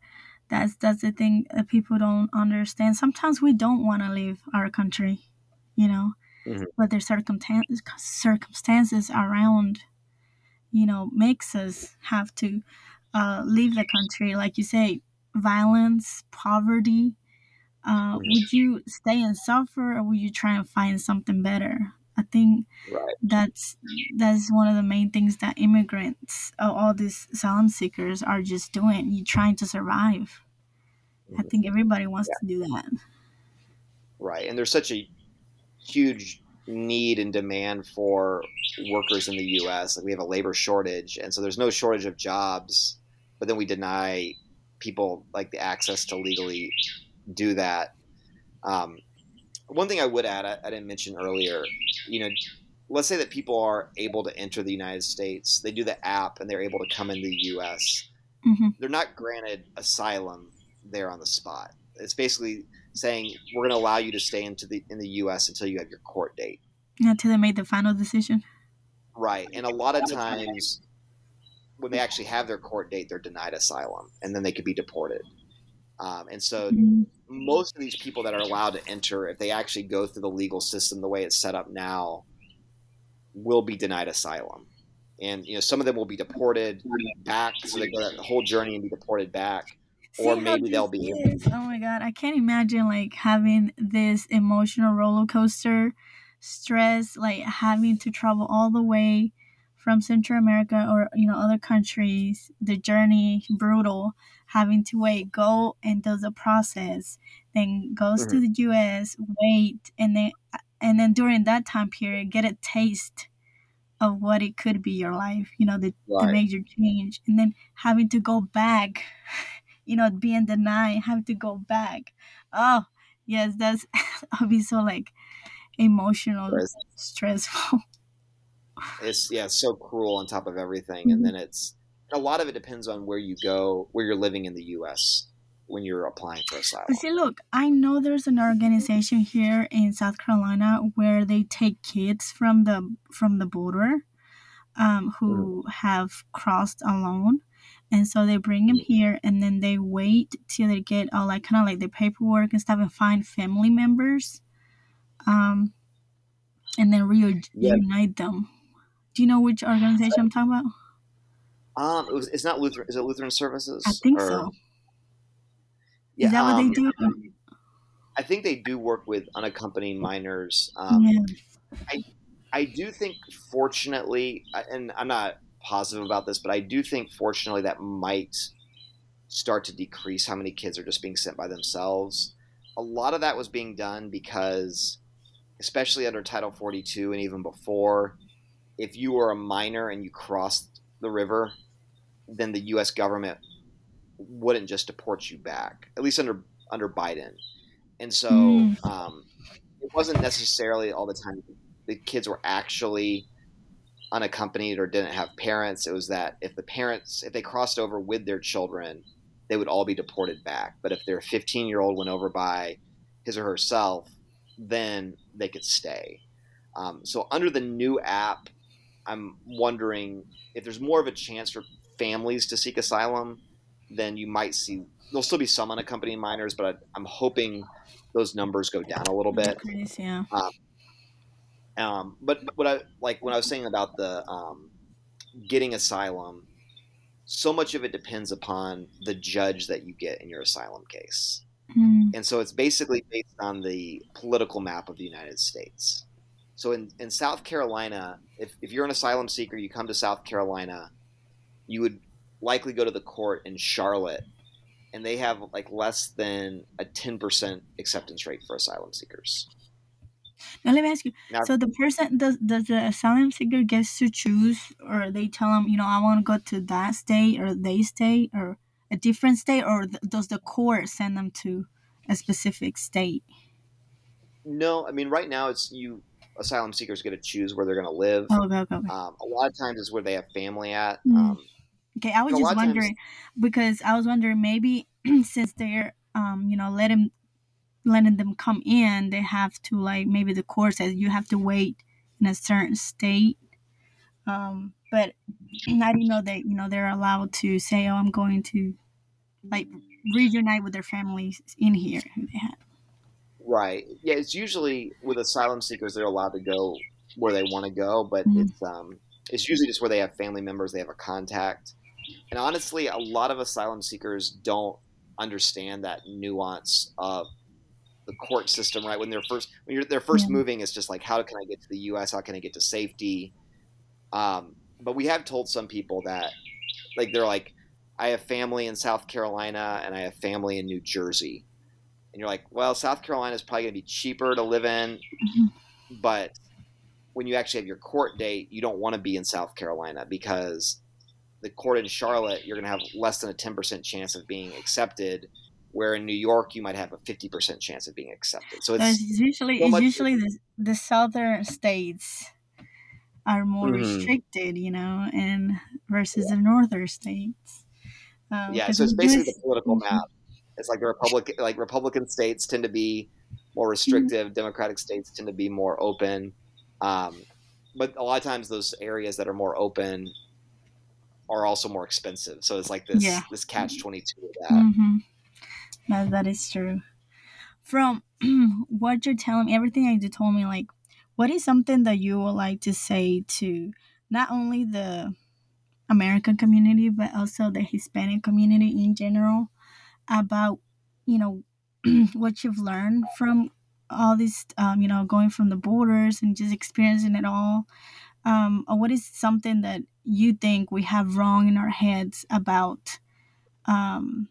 that's that's the thing that people don't understand. Sometimes we don't want to leave our country you know, mm-hmm. but their circumstances circumstances around, you know, makes us have to uh, leave the country. Like you say, violence, poverty. Uh. Would you stay and suffer, or would you try and find something better? I think right. that's that's one of the main things that immigrants, uh, all these asylum seekers, are just doing. You trying to survive. Mm-hmm. I think everybody wants yeah. to do that. Right, and there's such a huge need and demand for workers in the U.S. Like we have a labor shortage, and so there's no shortage of jobs, but then we deny people like the access to legally do that. Um, one thing I would add, I, I, didn't mention earlier, you know, let's say that people are able to enter the United States, they do the app, and they're able to come into the U.S. Mm-hmm. They're not granted asylum there on the spot. It's basically saying we're going to allow you to stay into the in the U.S. until you have your court date. Until they made the final decision. Right, and a lot of times when they actually have their court date, they're denied asylum, and then they could be deported. Um, and so, mm-hmm. Most of these people that are allowed to enter, if they actually go through the legal system the way it's set up now, will be denied asylum. And you know, some of them will be deported back, so they go that whole journey and be deported back or maybe they'll be able. Oh my god, I can't imagine like having this emotional roller coaster stress, like having to travel all the way from Central America or you know other countries. The journey brutal, having to wait, go and do the process, then goes mm-hmm. to the U.S., wait, and then and then during that time period, get a taste of what it could be your life. You know the, right. the major change, and then having to go back you know, being denied, having to go back. Oh, yes, that's I'll be so like emotional, stressful. It's yeah, it's so cruel on top of everything, and then it's a lot of it depends on where you go, where you're living in the U.S. when you're applying for asylum. See, look, I know there's an organization here in South Carolina where they take kids from the from the border, um, who mm. have crossed alone, and so they bring them here, and then they wait till they get all like kind of like the paperwork and stuff, and find family members, um, and then reunite them. Do you know which organization I'm talking about? Um, it was, it's not Lutheran. Is it Lutheran Services? I think or, so. Yeah, is that um, what they um, do? I think they do work with unaccompanied minors. Um, yeah. I I do think, fortunately, and I'm not positive about this, but I do think, fortunately, that might start to decrease how many kids are just being sent by themselves. A lot of that was being done because, especially under Title 42 and even before, if you were a minor and you crossed the river, then the U.S. government wouldn't just deport you back, at least under under Biden. And so mm. um, it wasn't necessarily all the time the kids were actually unaccompanied or didn't have parents. It was that if the parents, if they crossed over with their children, they would all be deported back. But if their 15 year old went over by his or herself, then they could stay. Um, so under the new app, I'm wondering if there's more of a chance for families to seek asylum, then you might see there'll still be some unaccompanied minors, but I, am hoping those numbers go down a little bit. yeah. Um, um, but what I like when I was saying about the um, getting asylum, so much of it depends upon the judge that you get in your asylum case. Mm. And so it's basically based on the political map of the United States. So in, in South Carolina, if, if you're an asylum seeker, you come to South Carolina, you would likely go to the court in Charlotte, and they have like less than a 10% acceptance rate for asylum seekers. Now let me ask you. Now, so the person does does the asylum seeker gets to choose, or they tell them, you know, I want to go to that state, or they state, or a different state, or th- does the court send them to a specific state? No, I mean right now it's you asylum seekers get to choose where they're going to live. Oh, okay, okay. Um, a lot of times is where they have family at. Mm. Um, okay, I was just wondering times, because I was wondering maybe since they're um, you know letting letting them come in, they have to like maybe the court says you have to wait in a certain state. Um, but I didn't know that you know they're allowed to say, "Oh, I'm going to like reunite with their families in here." Right. Yeah, it's usually with asylum seekers they're allowed to go where they want to go, but mm-hmm. it's um it's usually just where they have family members, they have a contact. And honestly, a lot of asylum seekers don't understand that nuance of the court system, right? When they're first when you're they're first yeah. moving, it's just like how can I get to the U.S.? How can I get to safety? Um, but we have told some people that, like they're like, I have family in South Carolina and I have family in New Jersey, and you're like, well, South Carolina is probably going to be cheaper to live in, mm-hmm. but when you actually have your court date, you don't want to be in South Carolina because the court in Charlotte, you're going to have less than a 10% chance of being accepted. Where in New York, you might have a 50% chance of being accepted. So it's, it's usually it's usually the, the southern states are more mm-hmm. restricted, you know, and versus yeah. the northern states. Um, yeah, so it's basically the political map. It's like the Republican, like Republican states tend to be more restrictive. Mm-hmm. Democratic states tend to be more open. Um, but a lot of times, those areas that are more open are also more expensive. So it's like this yeah. this catch twenty two of that. Mm-hmm. That that is true. From what you're telling me, everything you told me, like, what is something that you would like to say to not only the American community but also the Hispanic community in general about you know what you've learned from all this um, you know going from the borders and just experiencing it all um, or what is something that you think we have wrong in our heads about um,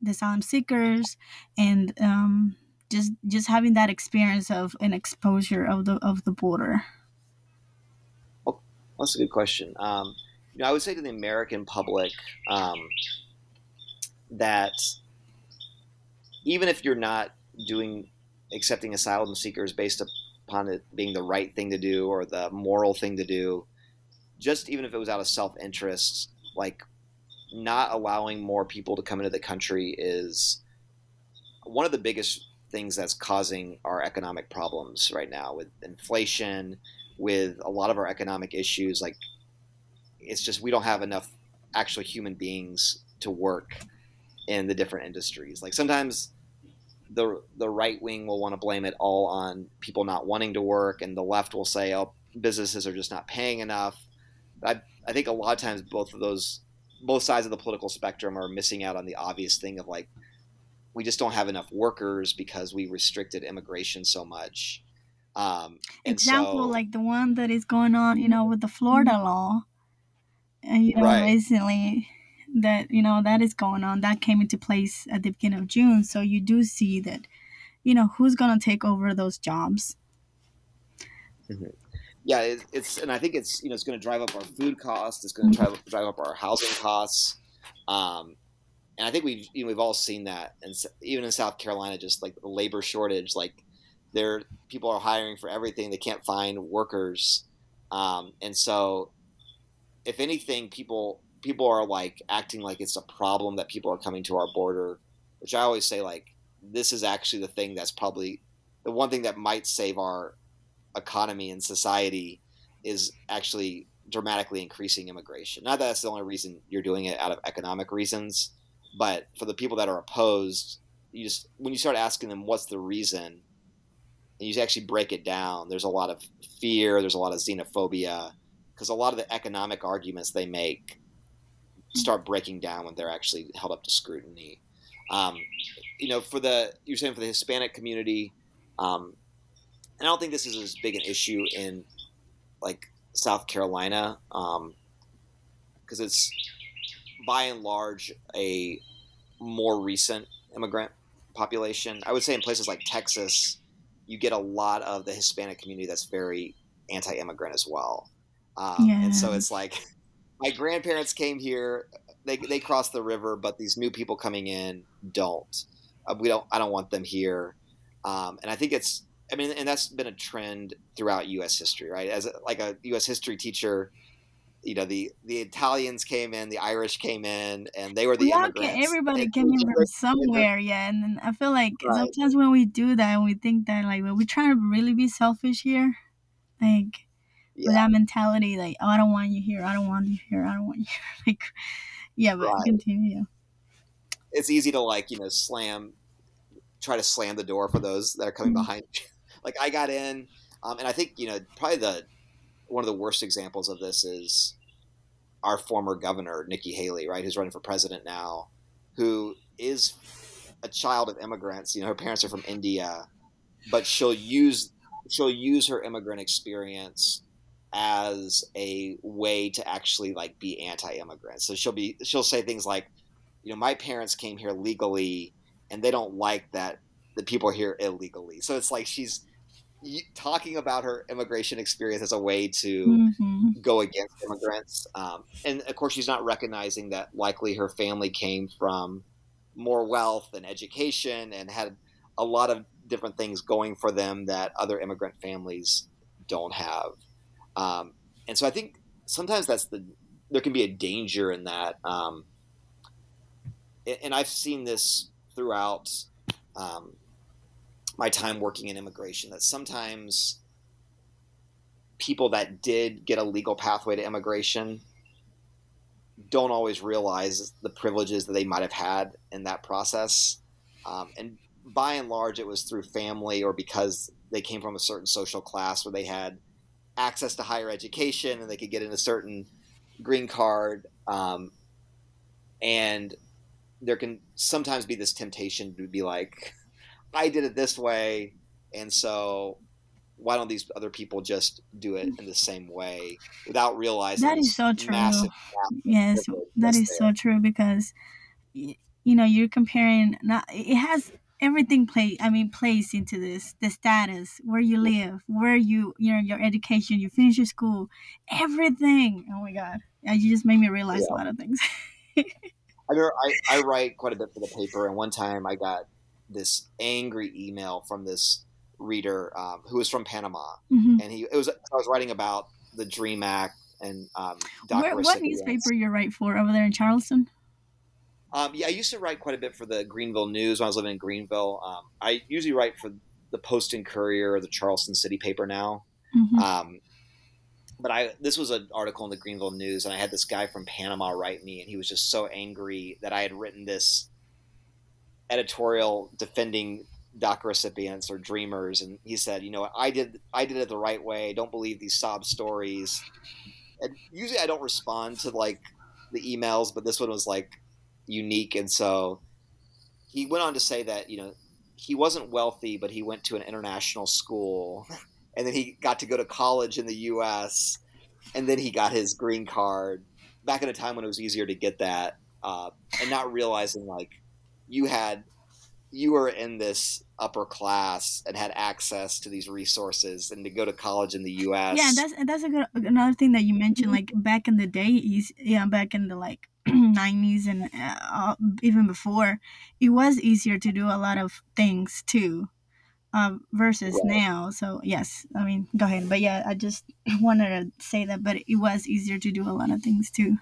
the asylum seekers and um, just just having that experience of an exposure of the of the border? Well, that's a good question. Um, you know i would say to the american public um, that even if you're not doing accepting asylum seekers based upon it being the right thing to do or the moral thing to do, just even if it was out of self interest, like not allowing more people to come into the country is one of the biggest things that's causing our economic problems right now with inflation, with a lot of our economic issues. Like, it's just we don't have enough actual human beings to work in the different industries. Like, sometimes the the right wing will want to blame it all on people not wanting to work, and the left will say, "Oh, businesses are just not paying enough." I I think a lot of times both of those both sides of the political spectrum are missing out on the obvious thing of like we just don't have enough workers because we restricted immigration so much. Um, Example so, like the one that is going on, you know, with the Florida law, and you know, right. recently that you know that is going on. That came into place at the beginning of June, so you do see that, you know, who's going to take over those jobs. Mm-hmm yeah, it, it's and I think it's you know it's going to drive up our food costs. It's going to drive drive up our housing costs. Um, and I think we've you know, we've all seen that, and even in South Carolina, just like the labor shortage, like there people are hiring for everything. They can't find workers, um, and so if anything, people people are like acting like it's a problem that people are coming to our border, which I always say like this is actually the thing that's probably the one thing that might save our economy and society is actually dramatically increasing immigration. Not that that's the only reason you're doing it out of economic reasons, but for the people that are opposed, you just when you start asking them what's the reason, and you actually break it down, there's a lot of fear, there's a lot of xenophobia, because a lot of the economic arguments they make start breaking down when they're actually held up to scrutiny. Um, you know, for the you're saying for the Hispanic community, um, and I don't think this is as big an issue in like South Carolina because um, it's by and large a more recent immigrant population. I would say in places like Texas, you get a lot of the Hispanic community that's very anti-immigrant as well, um, yeah. and so it's like my grandparents came here, they they crossed the river, but these new people coming in don't. Uh, we don't. I don't want them here, um, and I think it's I mean, and that's been a trend throughout U.S. history, right? As a, like a U.S. history teacher, you know, the the Italians came in, the Irish came in, and they were the yeah, immigrants. everybody came in from somewhere, yeah. And I feel like right. sometimes when we do that, and we think that like when we try to really be selfish here, like yeah. with that mentality, like oh, I don't want you here, I don't want you here, I don't want you here, like yeah. But right. continue. It's easy to like you know slam, try to slam the door for those that are coming mm-hmm. behind you like I got in, um, and I think you know probably the one of the worst examples of this is our former governor Nikki Haley, right, who's running for president now, who is a child of immigrants. You know, her parents are from India, but she'll use she'll use her immigrant experience as a way to actually like be anti-immigrant. So she'll be she'll say things like, you know, my parents came here legally and they don't like that the people here illegally. So it's like she's talking about her immigration experience as a way to mm-hmm. go against immigrants. Um, and of course, she's not recognizing that likely her family came from more wealth and education and had a lot of different things going for them that other immigrant families don't have. Um, and so I think sometimes that's the there can be a danger in that. Um, and I've seen this throughout um, my time working in immigration that sometimes people that did get a legal pathway to immigration don't always realize the privileges that they might have had in that process. Um, and by and large, it was through family or because they came from a certain social class where they had access to higher education and they could get in a certain green card. Um, and there can sometimes be this temptation to be like, I did it this way, and so why don't these other people just do it in the same way without realizing that is so true yes that is there. so true because you know you're comparing not it has everything play i mean plays into this the status where you live where you you know your education you finish your school everything oh my god you just made me realize yeah. a lot of things I, I, I write quite a bit for the paper and one time i got this angry email from this reader um, who was from Panama, hmm and he it was I was writing about the Dream Act and um, Where, what newspaper you write for over there in Charleston? Um, yeah, I used to write quite a bit for the Greenville News when I was living in Greenville. Um, I usually write for the Post and Courier or the Charleston City paper now. hmm Um, but I this was an article in the Greenville News, and I had this guy from Panama write me, and he was just so angry that I had written this editorial defending DACA recipients or dreamers, and he said, you know, I did I did it the right way. Don't believe these sob stories. And usually I don't respond to like the emails, but this one was like unique, and so he went on to say that you know he wasn't wealthy, but he went to an international school, and then he got to go to college in the U.S., and then he got his green card back in a time when it was easier to get that, uh, and not realizing like you had you were in this upper class and had access to these resources and to go to college in the U.S. Yeah, and that's and that's a good another thing that you mentioned. Like back in the day, yeah, back in the like nineties and uh, uh, even before, it was easier to do a lot of things too, um, versus now. So yes, I mean, go ahead. But yeah, I just wanted to say that. But it was easier to do a lot of things too.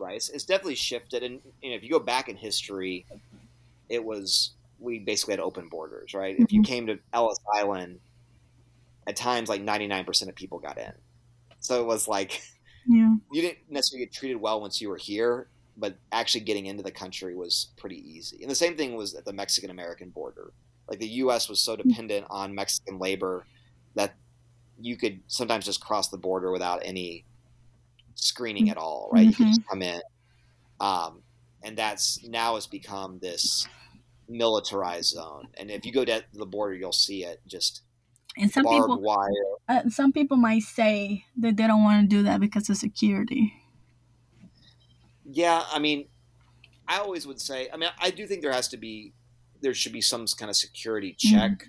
Right? It's, it's definitely shifted, and you know, if you go back in history, it was we basically had open borders, right? If you Mhm. came to Ellis Island, at times like ninety nine percent of people got in, so it was like Yeah. you didn't necessarily get treated well once you were here, but actually getting into the country was pretty easy. And the same thing was at the Mexican American border. Like the U.S. was so dependent on Mexican labor that you could sometimes just cross the border without any screening at all, right? You could just come in. Um, and that's now has become this militarized zone. And if you go to the border, you'll see it just And some barbed people, wire. uh, some people might say that they don't want to do that because of security. Yeah, I mean, I always would say. I mean, I do think there has to be, there should be some kind of security check.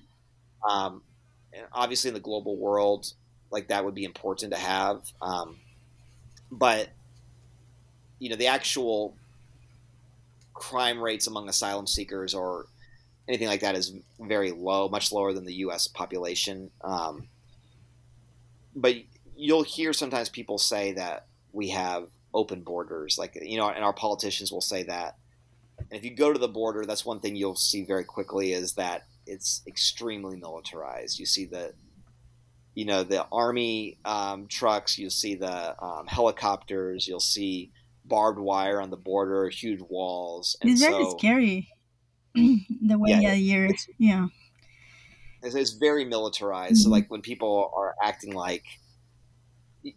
Um, and obviously, in the global world, like that would be important to have. Um, but you know, the actual crime rates among asylum seekers or anything like that is very low, much lower than the U.S. population. Um, but you'll hear sometimes people say that we have open borders, like you know, and our politicians will say that. And if you go to the border, that's one thing you'll see very quickly is that it's extremely militarized. You see the, you know, the army um, trucks. You'll see the um, helicopters. You'll see barbed wire on the border, huge walls. And It's very scary. the way Yeah, you're it's- yeah. it's, it's very militarized. So Mhm. like when people are acting like,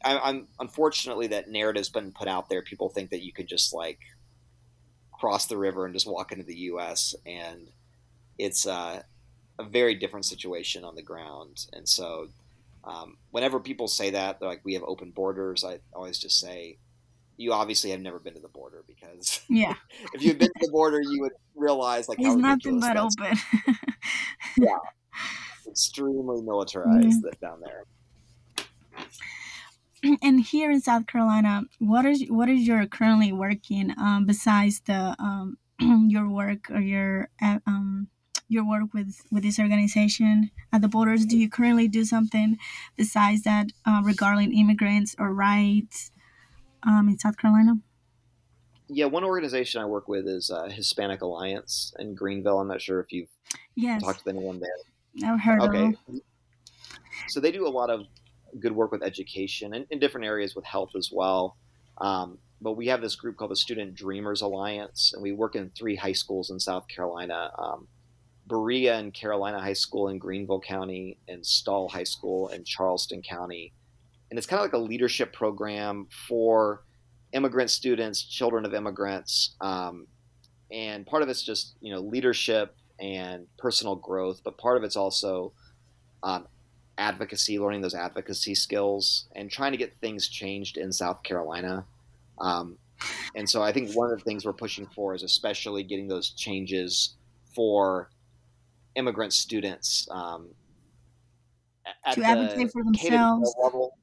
I, I'm unfortunately that narrative's been put out there. People think that you can just like cross the river and just walk into the U.S. and it's uh, a very different situation on the ground. And so um, whenever people say that, they're like, we have open borders. I always just say. You obviously have never been to the border because Yeah. if you've been to the border, you would realize like It's nothing but open. extremely militarized Mhm. that down there. and here in South Carolina, what is what is your currently working um, besides the um, your work or your uh, um, your work with with this organization at the borders? Do you currently do something besides that uh, regarding immigrants or rights um, in South Carolina? Yeah, one organization I work with is uh, Hispanic Alliance in Greenville. I'm not sure if you've Yes, talked to anyone there. I've heard of Okay. them. So they do a lot of good work with education and in different areas with health as well. Um, but we have this group called the Student Dreamers Alliance, and we work in three high schools in South Carolina um, Berea and Carolina High School in Greenville County, and Stall High School in Charleston County. And it's kind of like a leadership program for immigrant students, children of immigrants. Um, and part of it's just, you know, leadership and personal growth, but part of it's also um, advocacy, learning those advocacy skills, and trying to get things changed in South Carolina. Um, and so I think one of the things we're pushing for is especially getting those changes for immigrant students um, at To the advocate for to 12 themselves. level.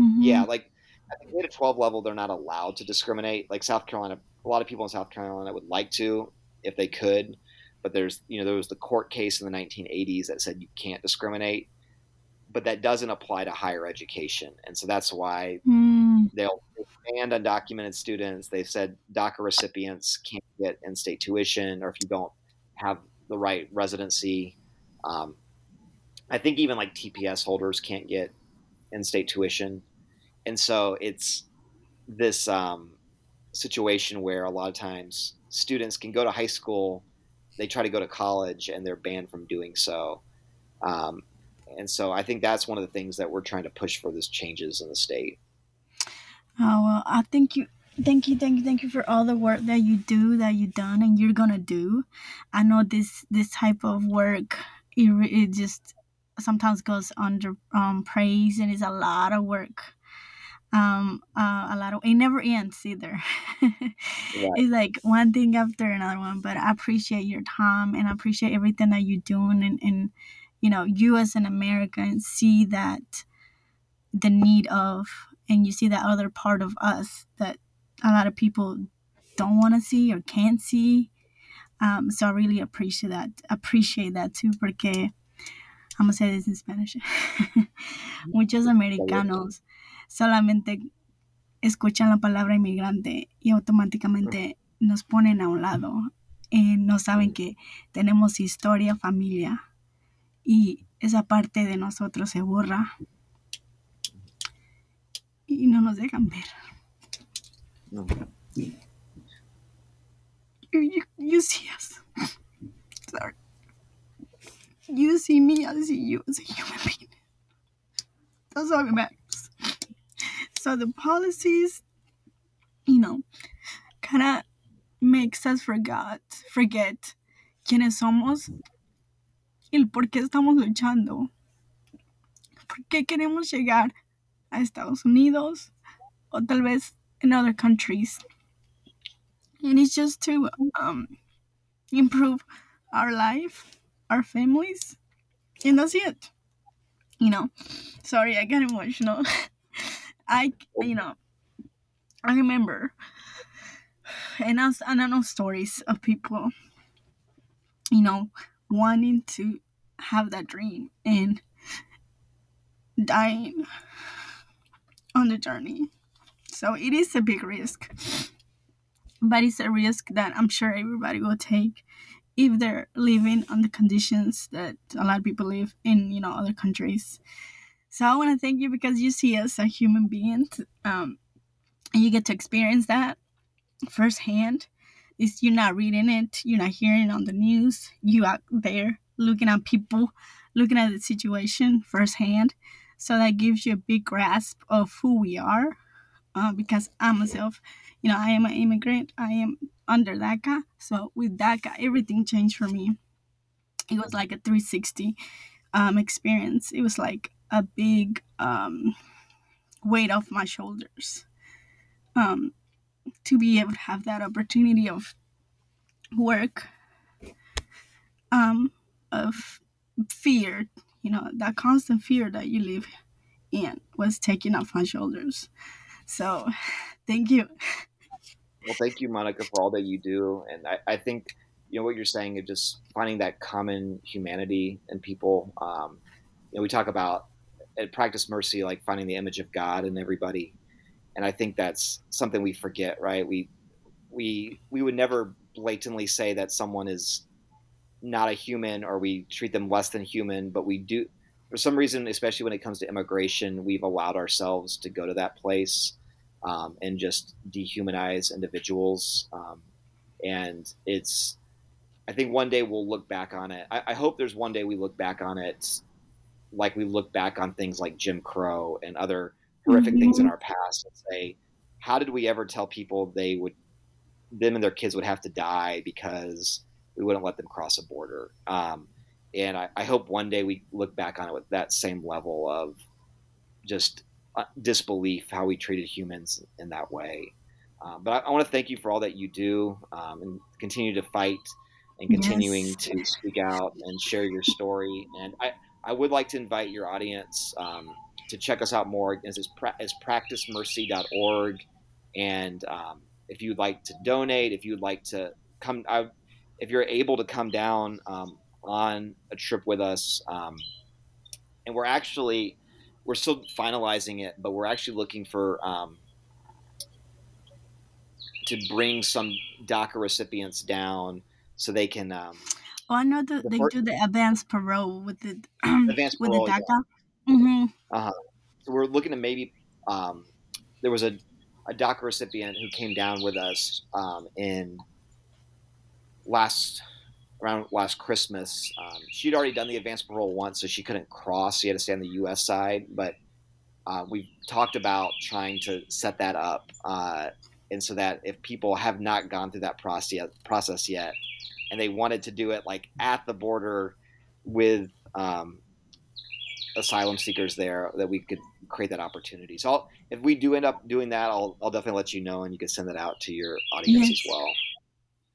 Mhm. Yeah, like at the K to 12 level, they're not allowed to discriminate. Like South Carolina, a lot of people in South Carolina would like to if they could, but there's you know there was the court case in the 1980s that said you can't discriminate, but that doesn't apply to higher education, and so that's why mm. they'll ban undocumented students. They've said DACA recipients can't get in-state tuition, or if you don't have the right residency. Um, I think even like TPS holders can't get in-state tuition, and so it's this um, situation where a lot of times students can go to high school, they try to go to college, and they're banned from doing so. Um, and so I think that's one of the things that we're trying to push for this changes in the state. Oh well, I think you, thank you, thank you, thank you for all the work that you do, that you've done, and you're gonna do. I know this this type of work, it, it just sometimes goes under um, praise, and it's a lot of work. Um uh, a lot of it never ends either. It's like one thing after another one but i appreciate your time and i appreciate everything that you're doing and, and you know you as an american see that the need of and you see that other part of us that a lot of people don't want to see or can't see um, so i really appreciate that appreciate that too porque I'm gonna say this in Spanish. Muchos americanos solamente escuchan la palabra inmigrante y automáticamente nos ponen a un lado. y no saben que tenemos historia, familia y esa parte de nosotros se borra y no nos dejan ver. You, you, see us. Sorry. You see me, I see you as a human being. That's all that matters. So the policies, you know, kind of makes us forget, forget quiénes somos y el por qué estamos luchando. ¿Por qué queremos llegar a Estados Unidos o tal vez in other countries? And it's just to um, improve our life, our families, and that's it. You know, sorry, I got emotional. I, you know, I remember, and I, and I know stories of people, you know, wanting to have that dream and dying on the journey. So it is a big risk, but it's a risk that I'm sure everybody will take if they're living on the conditions that a lot of people live in, you know, other countries. So I want to thank you because you see us as human beings, um, and you get to experience that firsthand. Is you're not reading it, you're not hearing it on the news. You out there looking at people, looking at the situation firsthand. So that gives you a big grasp of who we are. Uh, because I myself, you know, I am an immigrant. I am under DACA. So with DACA, everything changed for me. It was like a 360 um, experience. It was like a big um, weight off my shoulders um, to be able to have that opportunity of work um, of fear you know that constant fear that you live in was taken off my shoulders so thank you. Well thank you monica for all that you do. And i, I think you know what you're saying is just finding that common humanity in people. Um, you know we talk about at practice mercy like finding the image of god in everybody. And i think that's something we forget right? We we we would never blatantly say that someone is not a human or we treat them less than human but we do for some reason especially when it comes to immigration we've allowed ourselves to go to that place um, and just dehumanize individuals um, and it's i think one day we'll look back on it I, I hope there's one day we look back on it like we look back on things like Jim Crow and other horrific mm-hmm. things in mm-hmm. our past and say, how did we ever tell people they would, them and their kids would have to die because we wouldn't let them cross a border? Um, and I, I, hope one day we look back on it with that same level of just uh, disbelief how we treated humans in that way. Um, but I, I want to thank you for all that you do um, and continue to fight and continuing yes. to speak out and share your story. And I, I would like to invite your audience um, to check us out more as, as practicemercy.org. And um, if you'd like to donate, if you'd like to come, I, if you're able to come down um, on a trip with us, um, and we're actually we're still finalizing it, but we're actually looking for um, to bring some DACA recipients down so they can. Um, oh, I know the they do the advanced parole with the advanced with parole, the DACA. Yeah. Mm-hmm. Uh-huh. So we're looking to maybe. Um, there was a, a DACA recipient who came down with us um, in last around last Christmas. Um, she'd already done the advanced parole once, so she couldn't cross. She had to stay on the U.S. side. But uh, we've talked about trying to set that up, uh, and so that if people have not gone through that process process yet, and they wanted to do it like at the border with um, asylum seekers there, that we could create that opportunity. So I'll, if we do end up doing that, I'll, I'll definitely let you know, and you can send that out to your audience yes. as well.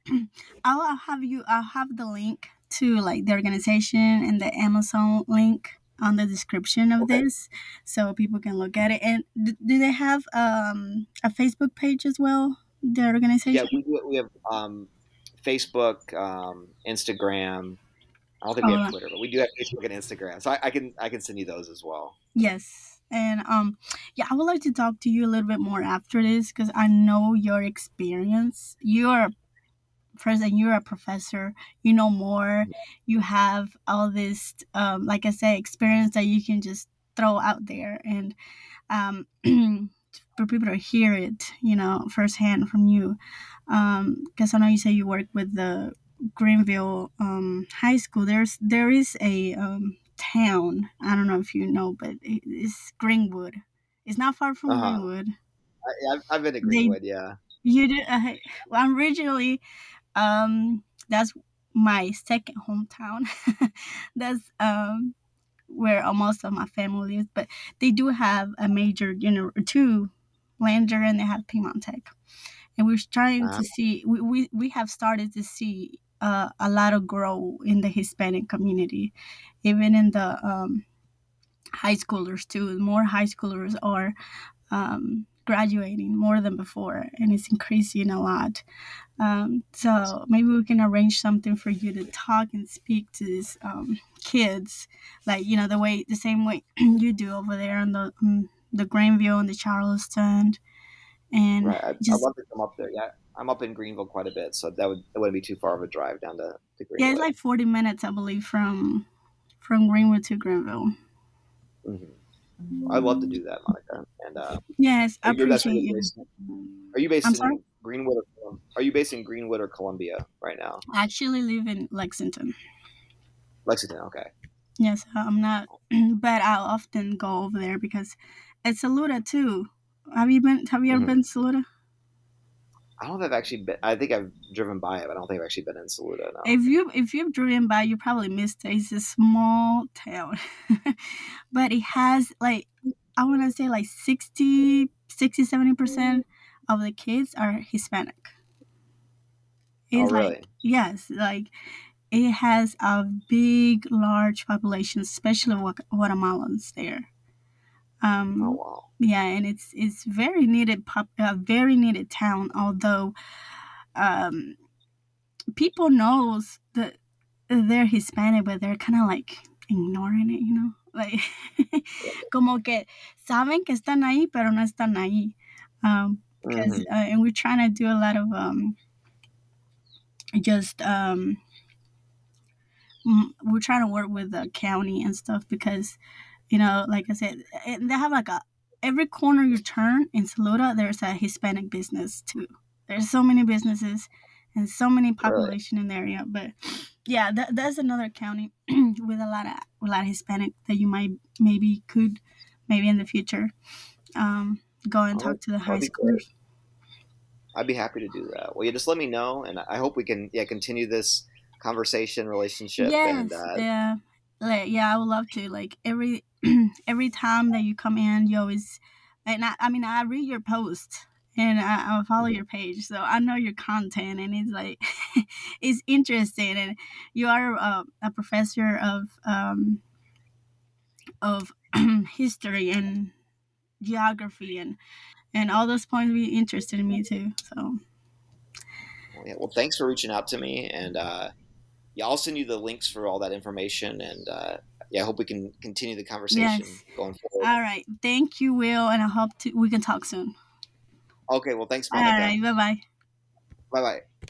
I'll have you. I'll have the link to like the organization and the Amazon link on the description of okay. this, so people can look at it. And do, do they have um, a Facebook page as well? The organization. Yeah, we, we have um, Facebook, um, Instagram. I don't think we have oh. Twitter, but we do have Facebook and Instagram. So I, I can I can send you those as well. Yes. And um yeah, I would like to talk to you a little bit more after this because I know your experience. You and you're a professor you know more. You have all this um, like i said experience that you can just throw out there. And um, for people to hear it you know firsthand from you. Because um, i know you say you work with the greenville um, high school. There's there is a um, town i don't know if you know but it's greenwood. It's not far from uh-huh. greenwood. I, have been to greenwood they, yeah. You did uh, well, originally um, that's my second hometown. that's um, where most of my family lives. But they do have a major, you know, two Lander and they have Piedmont Tech. And we're trying wow. to see, we, we, we have started to see uh, a lot of grow in the Hispanic community, even in the um, high schoolers too. More high schoolers are um, graduating more than before, and it's increasing a lot. Um, so maybe we can arrange something for you to talk and speak to these um, kids, like you know the way the same way you do over there on the um, the Greenville and the Charleston, and right. I, just, I'd love to come up there. Yeah, I'm up in Greenville quite a bit, so that would that wouldn't be too far of a drive down to, to Greenville. Yeah, it's like 40 minutes, I believe, from from Greenville to Greenville. Mm-hmm. I'd love to do that, Monica. And uh, yes, I appreciate you. Are you based I'm in sorry? Greenwood or are you based in Greenwood or Columbia right now? I actually live in Lexington. Lexington, okay. Yes, I'm not, but I often go over there because it's Saluda too. Have you been? Have you ever mm-hmm. been to Saluda? I don't know if I've actually been. I think I've driven by it, but I don't think I've actually been in Saluda. No. If you if you've driven by, you probably missed it. It's a small town, but it has like I want to say like 60, 60 70 percent of the kids are Hispanic. It's oh, really? like yes, like it has a big, large population, especially Guatemalans there. Um, oh wow! Yeah, and it's it's very needed, pop, a very needed town. Although, um, people knows that they're Hispanic, but they're kind of like ignoring it, you know, like como que saben que están ahí, pero no están ahí. Um, because mm-hmm. uh, and we're trying to do a lot of um just um we're trying to work with the county and stuff because you know like i said they have like a every corner you turn in saluda there's a hispanic business too there's so many businesses and so many population in the area but yeah that, that's another county with a lot of a lot of hispanic that you might maybe could maybe in the future um go and talk to the high schoolers. I'd be happy to do that. Well, yeah, just let me know, and I hope we can yeah continue this conversation relationship. Yes, and, uh, yeah, like yeah, I would love to. Like every every time that you come in, you always, and I, I mean, I read your post and I, I follow mm-hmm. your page, so I know your content, and it's like it's interesting, and you are a, a professor of um of history and geography and and all those points be interested in me too. So yeah, well, thanks for reaching out to me, and uh, yeah, I'll send you the links for all that information, and uh, yeah, I hope we can continue the conversation yes. going forward. All right, thank you, Will, and I hope to, we can talk soon. Okay, well, thanks, Monica. All right, bye bye. Bye bye.